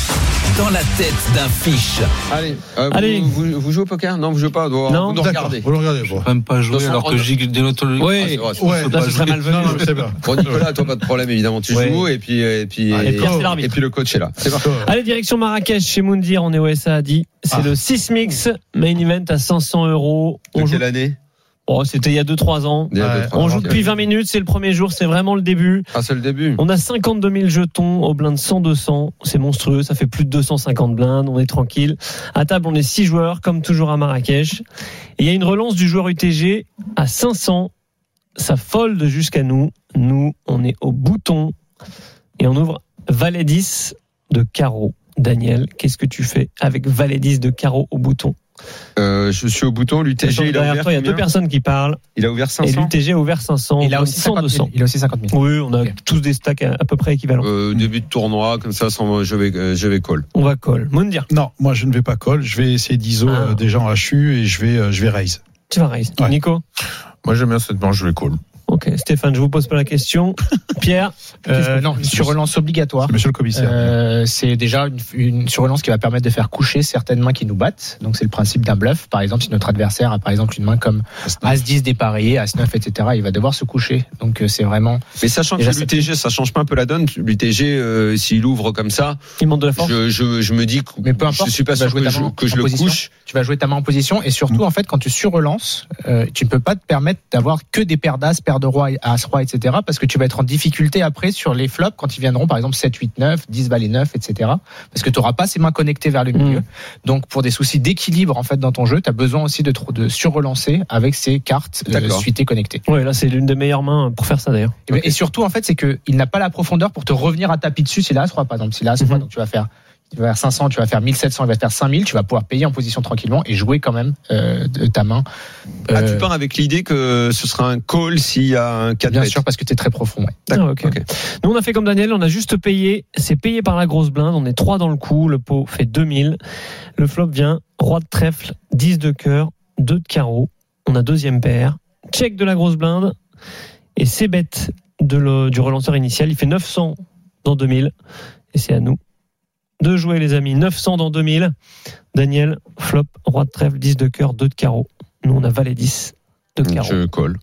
Speaker 6: Dans la tête d'un fiche.
Speaker 1: Allez, euh,
Speaker 8: Allez.
Speaker 1: Vous, vous, vous jouez au poker Non, vous jouez pas. Vous,
Speaker 8: Non.
Speaker 1: vous nous regardez.
Speaker 2: Vous le regardez, bon.
Speaker 4: Même pas jouer alors que j'ai des autres.
Speaker 8: Oui.
Speaker 1: Ah,
Speaker 2: Ouais,
Speaker 8: ce serait malvenu.
Speaker 1: Bon, Nicolas, toi, pas de problème, évidemment. Tu
Speaker 8: Ouais.
Speaker 1: joues et puis, et puis,
Speaker 2: Ah, et
Speaker 1: et,
Speaker 2: Pierre, c'est
Speaker 8: l'arbitre.
Speaker 1: et puis le coach est là. C'est parti.
Speaker 8: Allez, direction Marrakech chez Moundir, on est au SAADI. C'est
Speaker 2: Ah.
Speaker 8: le 6 mix main event à 500 euros.
Speaker 1: De
Speaker 8: On joue...
Speaker 1: quelle année
Speaker 8: oh, C'était il y a 2-3 ans.
Speaker 2: Ouais.
Speaker 8: On
Speaker 1: ans,
Speaker 8: joue depuis 20 minutes, c'est le premier jour, c'est vraiment le début.
Speaker 1: Ah, c'est le début.
Speaker 8: On a 52 000 jetons au blind 100-200. C'est monstrueux, ça fait plus de 250 blindes, on est tranquille. À table, on est 6 joueurs, comme toujours à Marrakech. Et il y a une relance du joueur UTG à 500. Ça fold jusqu'à nous. Nous, on est au bouton. Et on ouvre Valet 10 de carreau. Daniel, qu'est-ce que tu fais avec Valet 10 de carreau au bouton?
Speaker 1: Euh, je suis au bouton. L'UTG, il a
Speaker 8: Derrière
Speaker 1: ouvert
Speaker 8: toi, il y a deux personnes qui parlent.
Speaker 1: Il a ouvert
Speaker 8: Et
Speaker 1: 500
Speaker 8: l'UTG a ouvert 500.
Speaker 3: Il a aussi
Speaker 8: 100,
Speaker 3: 50 000.
Speaker 8: 200.
Speaker 3: Il a aussi 50 000.
Speaker 8: Oui, on a
Speaker 3: Ok.
Speaker 8: tous des stacks à, à peu près équivalents.
Speaker 1: euh, Début de tournoi, comme ça, sans, je vais, euh, je vais call.
Speaker 8: On va call. Moundir,
Speaker 2: Non, moi je ne vais pas call. Je vais essayer d'ISO
Speaker 8: Ah.
Speaker 2: euh, des gens HU et je vais, euh, je vais raise.
Speaker 8: tu vas raise.
Speaker 2: Ouais.
Speaker 8: Nico?
Speaker 5: Moi, j'aime bien cette manche, je vais call.
Speaker 8: Ok, Stéphane, je vous pose pas la question. Pierre,
Speaker 3: Euh, non, une surrelance obligatoire.
Speaker 2: C'est Monsieur le commissaire.
Speaker 3: Euh, c'est déjà une, une surrelance qui va permettre de faire coucher certaines mains qui nous battent. Donc c'est le principe d'un bluff. Par exemple, si notre adversaire a par exemple une main comme As 10 dépareillé, As 9, etc., il va devoir se coucher. Donc euh, c'est vraiment.
Speaker 1: Mais sachant que l'UTG, ça change pas un peu la donne. L'UTG, euh, s'il ouvre comme ça,
Speaker 8: il monte de la force.
Speaker 1: je, je, je me dis que
Speaker 3: Mais peu importe,
Speaker 1: je suis pas
Speaker 3: tu vas
Speaker 1: sûr
Speaker 3: jouer
Speaker 1: que
Speaker 3: ta
Speaker 1: je, que le
Speaker 3: position.
Speaker 1: couche.
Speaker 3: Tu vas jouer ta main en position et surtout en fait quand tu surrelances, euh, tu ne peux pas te permettre d'avoir que des paires d'As, paires de roi, As roi, etc. Parce que tu vas être en difficulté après sur les flops quand ils viendront par exemple 7, 8, 9, 10 valet 9, etc. Parce que tu n'auras pas ces mains connectées vers le milieu.
Speaker 8: Mm.
Speaker 3: Donc pour des soucis d'équilibre en fait dans ton jeu, tu as besoin aussi de, de surrelancer avec ces cartes euh, suitées connectées.
Speaker 8: Ouais, là, c'est l'une des meilleures mains pour faire ça d'ailleurs.
Speaker 3: Et, et surtout en fait c'est que il n'a pas la profondeur pour te revenir à tapis dessus s'il a As roi par exemple. S'il a As roi,
Speaker 8: Mhm.
Speaker 3: donc tu vas faire tu vas faire 500, tu vas faire 1700, il va te faire 5000, tu vas pouvoir payer en position tranquillement et jouer quand même euh, de ta main.
Speaker 1: Ah, tu
Speaker 3: Euh,
Speaker 1: pars avec l'idée que ce sera un call s'il y a un 4
Speaker 3: Bien
Speaker 1: bêtes.
Speaker 3: sûr, parce que tu es très profond. ouais.
Speaker 8: Ah. Nous, on a fait comme Daniel, on a juste payé. C'est payé par la grosse blinde. On est trois dans le coup. Le pot fait 2000. Le flop vient roi de trèfle, 10 de cœur, 2 de carreau. On a deuxième paire. Check de la grosse blinde. Et c'est bête de le- du relanceur initial. Il fait 900 dans 2000. Et c'est à nous de jouer, les amis. 900 dans 2000. Daniel, flop, roi de trèfle, 10 de cœur, 2 de carreau. Nous, on a valet 10 de carreau.
Speaker 1: Je call.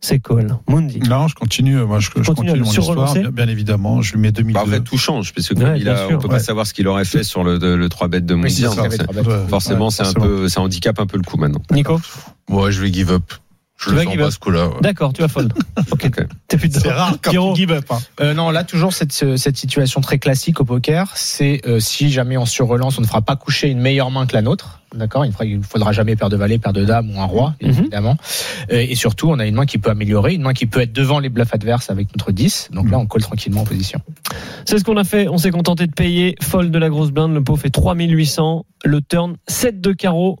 Speaker 8: C'est call. Mundi.
Speaker 2: Non, je continue. Moi, je, je
Speaker 8: Continue
Speaker 2: continue mon histoire. Bien, bien évidemment, je lui mets 2002.
Speaker 1: Bah, après, tout change, parce que
Speaker 8: Ouais,
Speaker 1: il
Speaker 8: bien
Speaker 1: a,
Speaker 8: sûr,
Speaker 1: on peut
Speaker 2: ouais.
Speaker 1: pas savoir ce qu'il aurait fait sur le, le 3 bêtes de
Speaker 3: Oui,
Speaker 2: Ouais,
Speaker 1: Forcément,
Speaker 2: ouais,
Speaker 1: c'est un peu, ça handicape un peu le coup maintenant.
Speaker 8: Nico
Speaker 5: Ouais, je vais give up. Je le sens pas ce coup-là. ouais.
Speaker 8: D'accord, tu vas fold.
Speaker 2: C'est rare quand tu give up. hein.
Speaker 3: Euh, non, là toujours cette cette situation très classique au poker, c'est euh, si jamais on surrelance, on ne fera pas coucher une meilleure main que la nôtre. D'accord, il ne faudra jamais paire de valet, paire de dame ou un roi,
Speaker 8: Mhm.
Speaker 3: évidemment. Euh, et surtout, on a une main qui peut améliorer, une main qui peut être devant les bluffs adverses avec notre 10. Donc là, on colle tranquillement en position.
Speaker 8: C'est ce qu'on a fait. On s'est contenté de payer. Fold de la grosse blinde. Le pot fait 3800. Le turn 7 de carreau.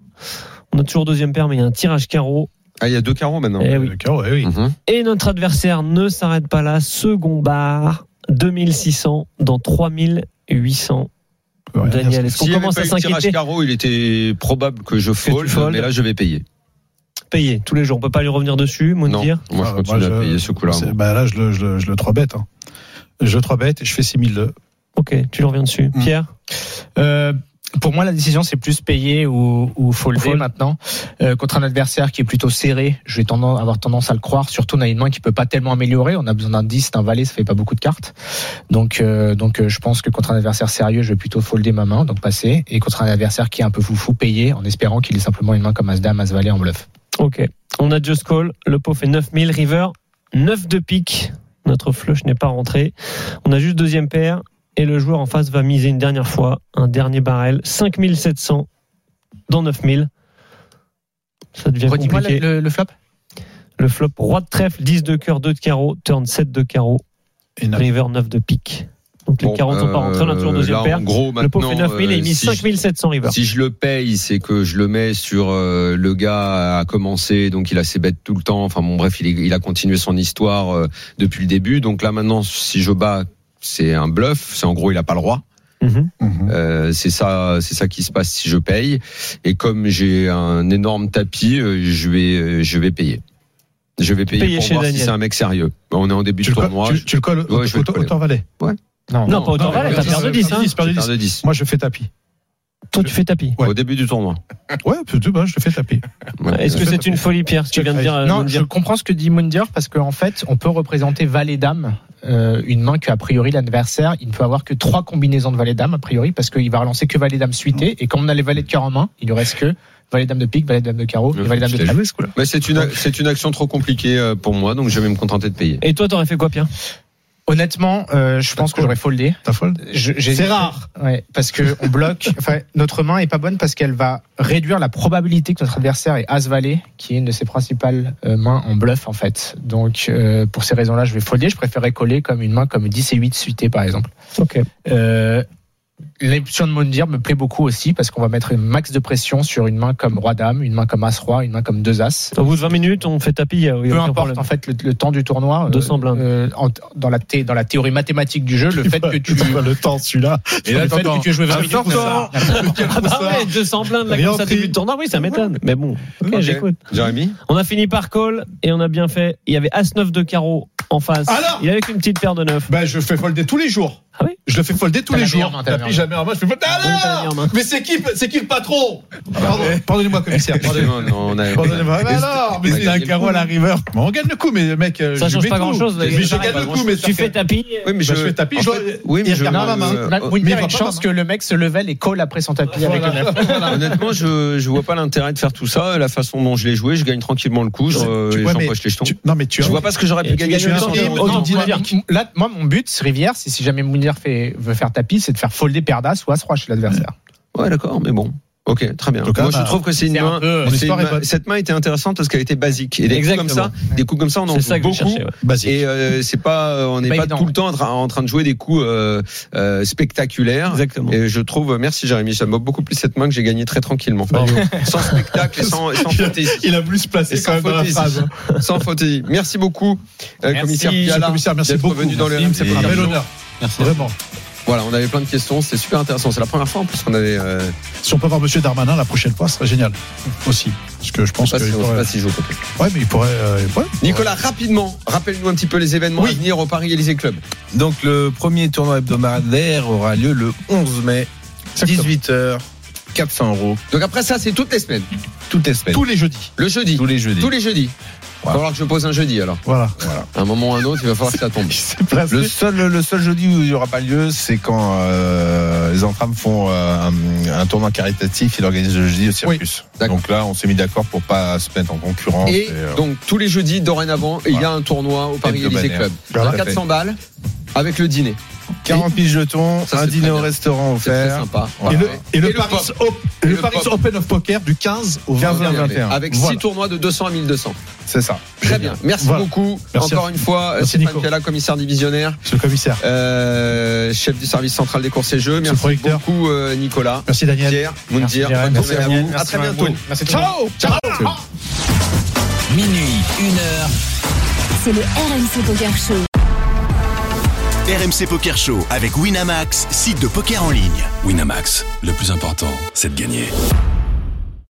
Speaker 8: On a toujours deuxième paire, mais il y a un tirage carreau.
Speaker 1: Ah, il y a deux carreaux maintenant.
Speaker 8: Eh oui.
Speaker 2: Eh oui.
Speaker 1: Mhm.
Speaker 8: Et notre adversaire ne s'arrête pas là. Second bar. 2600 dans 3800.
Speaker 2: Ouais,
Speaker 8: Daniel, est-ce qu'on
Speaker 1: avait
Speaker 8: commence
Speaker 1: pas
Speaker 8: à
Speaker 1: eu le tirage
Speaker 8: s'inquiéter
Speaker 1: carreau, il était probable que je fold, mais là je vais payer.
Speaker 8: Payer tous les jours. On peut pas lui revenir dessus,
Speaker 1: Non,
Speaker 8: Moundir.
Speaker 1: moi je
Speaker 2: Ah,
Speaker 1: continue
Speaker 2: moi,
Speaker 1: à payer ce coup-là.
Speaker 2: Bah là, je le, je le, je le 3 bête. Hein. Je 3 bête et je fais 6002.
Speaker 8: Ok, tu lui reviens dessus.
Speaker 2: Mm.
Speaker 8: Pierre
Speaker 3: Euh, pour moi, la décision, c'est plus payer ou, ou folder
Speaker 8: Fold.
Speaker 3: maintenant. Euh, contre un adversaire qui est plutôt serré, je vais tendance, avoir tendance à le croire. Surtout, on a une main qui peut pas tellement améliorer. On a besoin d'un 10, d'un valet, ça fait pas beaucoup de cartes. Donc, euh, donc euh, je pense que contre un adversaire sérieux, je vais plutôt folder ma main, donc passer. Et contre un adversaire qui est un peu foufou, payer en espérant qu'il ait simplement une main comme As-Dame, As-Valet en bluff.
Speaker 8: Ok. On a Just Call. Le pot fait 9000. River, 9 de pique. Notre flush n'est pas rentré. On a juste deuxième paire. Et le joueur en face va miser une dernière fois. Un dernier barrel. 5700 dans 9000. Ça devient
Speaker 3: Redis-moi
Speaker 8: compliqué.
Speaker 3: le, le flop.
Speaker 8: Le flop, roi de trèfle, 10 de cœur, 2 de carreau, turn 7 de carreau, river 9 de pique. Donc les
Speaker 1: Bon,
Speaker 8: 40 sont pas rentrés, on a toujours
Speaker 1: euh,
Speaker 8: deuxième paire.
Speaker 1: En gros,
Speaker 8: Le pot fait
Speaker 1: maintenant,
Speaker 8: 9000 et il
Speaker 1: euh,
Speaker 8: mise
Speaker 1: si je-
Speaker 8: 5700 river.
Speaker 1: Si je le paye, c'est que je le mets sur euh, le gars a commencé, donc il a ses bêtes tout le temps. Enfin bon, bref, il, est- il a continué son histoire euh, depuis le début. Donc là maintenant, si je bats, c'est un bluff. C'est en gros, il a pas le roi.
Speaker 8: Mhm.
Speaker 2: Mhm.
Speaker 1: Euh, c'est ça, c'est ça qui se passe si je paye. Et comme j'ai un énorme tapis, euh, je vais, euh, je vais payer. Je vais payer,
Speaker 8: Payer
Speaker 1: pour
Speaker 8: chez
Speaker 1: voir si
Speaker 8: Daniel.
Speaker 1: c'est un mec sérieux. On est en début
Speaker 2: Tu
Speaker 1: de tournoi.
Speaker 2: tu, tu le colles
Speaker 1: Ouais,
Speaker 2: autant valet.
Speaker 3: Non,
Speaker 8: Non, pas autant
Speaker 2: non,
Speaker 8: valet, t'as
Speaker 2: non,
Speaker 8: 10.
Speaker 2: non,
Speaker 8: Hein.
Speaker 1: 10.
Speaker 2: Moi, je fais tapis.
Speaker 8: Toi, tu fais tapis.
Speaker 2: Ouais.
Speaker 1: Au début du tournoi.
Speaker 2: Ouais, plutôt, bah, je fais tapis.
Speaker 1: Ouais.
Speaker 8: Est-ce que c'est une folie, Pierre, ce que tu viens de dire
Speaker 3: Non, je comprends ce que dit Mundir parce qu'en fait, on peut représenter valet dame, euh, une main que a priori l'adversaire, il ne peut avoir que trois combinaisons de valet dame a priori parce qu'il va relancer que valet dame suité et comme on a les valets de cœur en main, il ne reste que valet dame de pique, valet dame de carreau et valet dame de trèfle.
Speaker 2: Joué, ce coup-là.
Speaker 1: Mais c'est une, c'est une action trop compliquée euh, pour moi, donc je vais me contenter de payer.
Speaker 8: Et toi, t'aurais fait quoi, Pierre?
Speaker 3: Honnêtement, euh, je pense que j'aurais foldé.
Speaker 2: T'as fold C'est rare.
Speaker 3: Ouais, parce que on bloque. Enfin, notre main est pas bonne parce qu'elle va réduire la probabilité que notre adversaire ait As Valet, qui est une de ses principales euh, mains en bluff en fait. Donc, euh, pour ces raisons-là, je vais folder. Je préférerais coller comme une main comme 10 et 8 suité par exemple.
Speaker 8: Ok.
Speaker 3: Euh, L'option de Mondir me plaît beaucoup aussi parce qu'on va mettre un max de pression sur une main comme Roi-Dame, une main comme As-Roi, une main comme 2-As.
Speaker 8: Au bout de 20 minutes, on fait tapis.
Speaker 3: Peu importe
Speaker 8: problème.
Speaker 3: en fait le, le temps du tournoi. euh,
Speaker 8: 200 blindes.
Speaker 3: euh, en- dans, la thé- dans la théorie mathématique du jeu, le fait que tu.
Speaker 2: Le temps, celui-là.
Speaker 3: Et là, le fait que tu joues 20
Speaker 2: Un
Speaker 3: minutes,
Speaker 2: temps.
Speaker 8: Ah bah ouais, 200 blindes, là,
Speaker 2: Rien
Speaker 8: comme ça, début de tournoi, oui, ça m'étonne. Mais bon, j'écoute.
Speaker 1: Jérémy
Speaker 8: On a fini par call et on a bien fait. Il y avait As-9 de carreau en face.
Speaker 9: Alors
Speaker 8: Il avait qu'une petite paire de 9.
Speaker 9: Ben, je le fais folder tous les jours.
Speaker 8: Ah oui
Speaker 9: Je le fais folder tous les jours.
Speaker 3: main, la
Speaker 9: en main, je fais folder. Ah non. Mais c'est qui, c'est qui le patron Pardon, Pardonnez-moi, commissaire. Pardonnez-moi.
Speaker 1: Non, non, on a-
Speaker 9: Pardonnez-moi. Mais alors, mais c'est un carreau à la river. On gagne le coup, mais mec. euh,
Speaker 8: Ça
Speaker 9: je
Speaker 8: change pas
Speaker 9: tout.
Speaker 8: grand chose.
Speaker 9: Mais je gagne le coup, mais ça
Speaker 8: Tu fais tapis.
Speaker 1: Oui, mais
Speaker 9: Bah, je fais tapis,
Speaker 1: oui, mais
Speaker 9: il
Speaker 1: je,
Speaker 9: regarde ma main.
Speaker 1: euh,
Speaker 3: Winter
Speaker 9: mais
Speaker 3: a
Speaker 9: il
Speaker 3: une chance que le mec se level et call après son tapis avec le neuf.
Speaker 1: honnêtement, je, je vois pas l'intérêt de faire tout ça. La façon dont je l'ai joué, je gagne tranquillement le coup. Je, euh, j'empoche les jetons.
Speaker 2: Non, mais tu
Speaker 1: Je vois pas ce que j'aurais pu gagner
Speaker 3: Là, moi, mon but, Rivière, c'est si jamais Mounir veut faire tapis, c'est de faire folder paire d'as ou as-roi chez l'adversaire.
Speaker 1: Ouais, d'accord, mais bon. Ok, très bien.
Speaker 2: En tout cas,
Speaker 1: Moi, je
Speaker 2: bah,
Speaker 1: trouve que c'est une
Speaker 3: c'est un
Speaker 1: main.
Speaker 3: peu-
Speaker 1: une main- cette main était intéressante parce qu'elle était basique. Et des coups comme ça,
Speaker 8: Exactement.
Speaker 1: des coups comme ça, on en
Speaker 8: C'est
Speaker 1: joue
Speaker 8: ça que je
Speaker 1: beaucoup.
Speaker 8: cherchais. ouais.
Speaker 2: Basique.
Speaker 1: Et euh, c'est pas, euh, on n'est
Speaker 3: Pas
Speaker 1: pas,
Speaker 3: évident,
Speaker 1: tout le temps en train, en train de jouer des coups euh, euh, spectaculaires.
Speaker 8: Exactement.
Speaker 1: Et je trouve, merci Jérémy, ça m'a beaucoup plu cette main que j'ai gagnée très tranquillement. sans spectacle et sans, sans fantaisie.
Speaker 9: Il a voulu se placer
Speaker 1: Et
Speaker 9: quand
Speaker 1: sans
Speaker 9: même dans la phrase.
Speaker 1: Sans fantaisie. Merci beaucoup, euh,
Speaker 3: Merci,
Speaker 1: commissaire Piala.
Speaker 2: commissaire, merci
Speaker 1: d'être
Speaker 2: beaucoup.
Speaker 1: venu dans le
Speaker 2: c'est un bel honneur.
Speaker 4: Merci.
Speaker 2: Vraiment.
Speaker 1: Voilà, on avait plein de questions, c'était super intéressant. C'est la première fois en plus qu'on avait. Euh,
Speaker 2: Si on peut voir Monsieur Darmanin la prochaine fois, ce serait génial. Aussi. Parce que je pense
Speaker 1: pas
Speaker 2: que.
Speaker 1: si,
Speaker 2: il pourrait-
Speaker 1: pas je.
Speaker 2: Ouais, mais il pourrait. euh.
Speaker 1: Nicolas, rapidement, rappelle-nous un petit peu les événements à venir au Paris Élysée Club.
Speaker 5: Donc le premier tournoi hebdomadaire aura lieu le 11 mai, 18h, 400 euros,
Speaker 1: Donc après ça, c'est toutes les semaines.
Speaker 5: toutes les semaines,
Speaker 2: Tous les jeudis.
Speaker 1: Le jeudi.
Speaker 5: tous les jeudis.
Speaker 1: Tous les jeudis. Il va
Speaker 5: Voilà.
Speaker 1: falloir que je pose un jeudi alors.
Speaker 2: Voilà.
Speaker 1: À un moment ou à un autre, il va falloir que ça tombe.
Speaker 5: Le seul, le seul jeudi où il n'y aura pas lieu, c'est quand euh, les entrames font euh, un, un tournoi caritatif, ils organisent le jeudi au circus. donc là, on s'est mis d'accord pour pas se mettre en concurrence.
Speaker 1: Et
Speaker 5: euh,
Speaker 1: donc tous les jeudis dorénavant, il y a
Speaker 5: Voilà.
Speaker 1: un tournoi au Paris Élysée. Club.
Speaker 5: Voilà.
Speaker 1: 400 balles avec le dîner.
Speaker 5: 40 000 jetons,
Speaker 1: Ça,
Speaker 5: un dîner au restaurant offert.
Speaker 1: sympa.
Speaker 5: Voilà.
Speaker 2: Et le, et le
Speaker 1: Et le
Speaker 2: Paris,
Speaker 1: pop.
Speaker 2: Op-
Speaker 1: Et
Speaker 2: le
Speaker 1: le
Speaker 2: Paris
Speaker 1: pop.
Speaker 2: Open of Poker du 15 au
Speaker 5: 15
Speaker 2: 20
Speaker 5: au 21.
Speaker 1: Avec
Speaker 2: Voilà.
Speaker 1: 6 tournois de 200 à 1200.
Speaker 5: C'est ça.
Speaker 1: Très bien. Merci
Speaker 2: Voilà.
Speaker 1: beaucoup.
Speaker 2: Merci
Speaker 1: Encore
Speaker 2: à-
Speaker 1: une fois,
Speaker 2: Merci,
Speaker 1: Stéphane. Piala, commissaire divisionnaire,
Speaker 2: Monsieur le commissaire.
Speaker 1: euh, chef du service central des courses et jeux. Merci beaucoup, euh, Nicolas.
Speaker 2: Merci Daniel.
Speaker 1: Pierre, Moundir,
Speaker 3: Merci,
Speaker 1: bonne
Speaker 3: Merci,
Speaker 1: journée à vous. Très bientôt.
Speaker 3: Merci.
Speaker 2: Ciao Ciao
Speaker 6: Minuit, une heure.
Speaker 7: C'est le RMC Poker Show.
Speaker 10: RMC Poker Show avec Winamax, site de poker en ligne.
Speaker 11: Winamax, le plus important, c'est de gagner.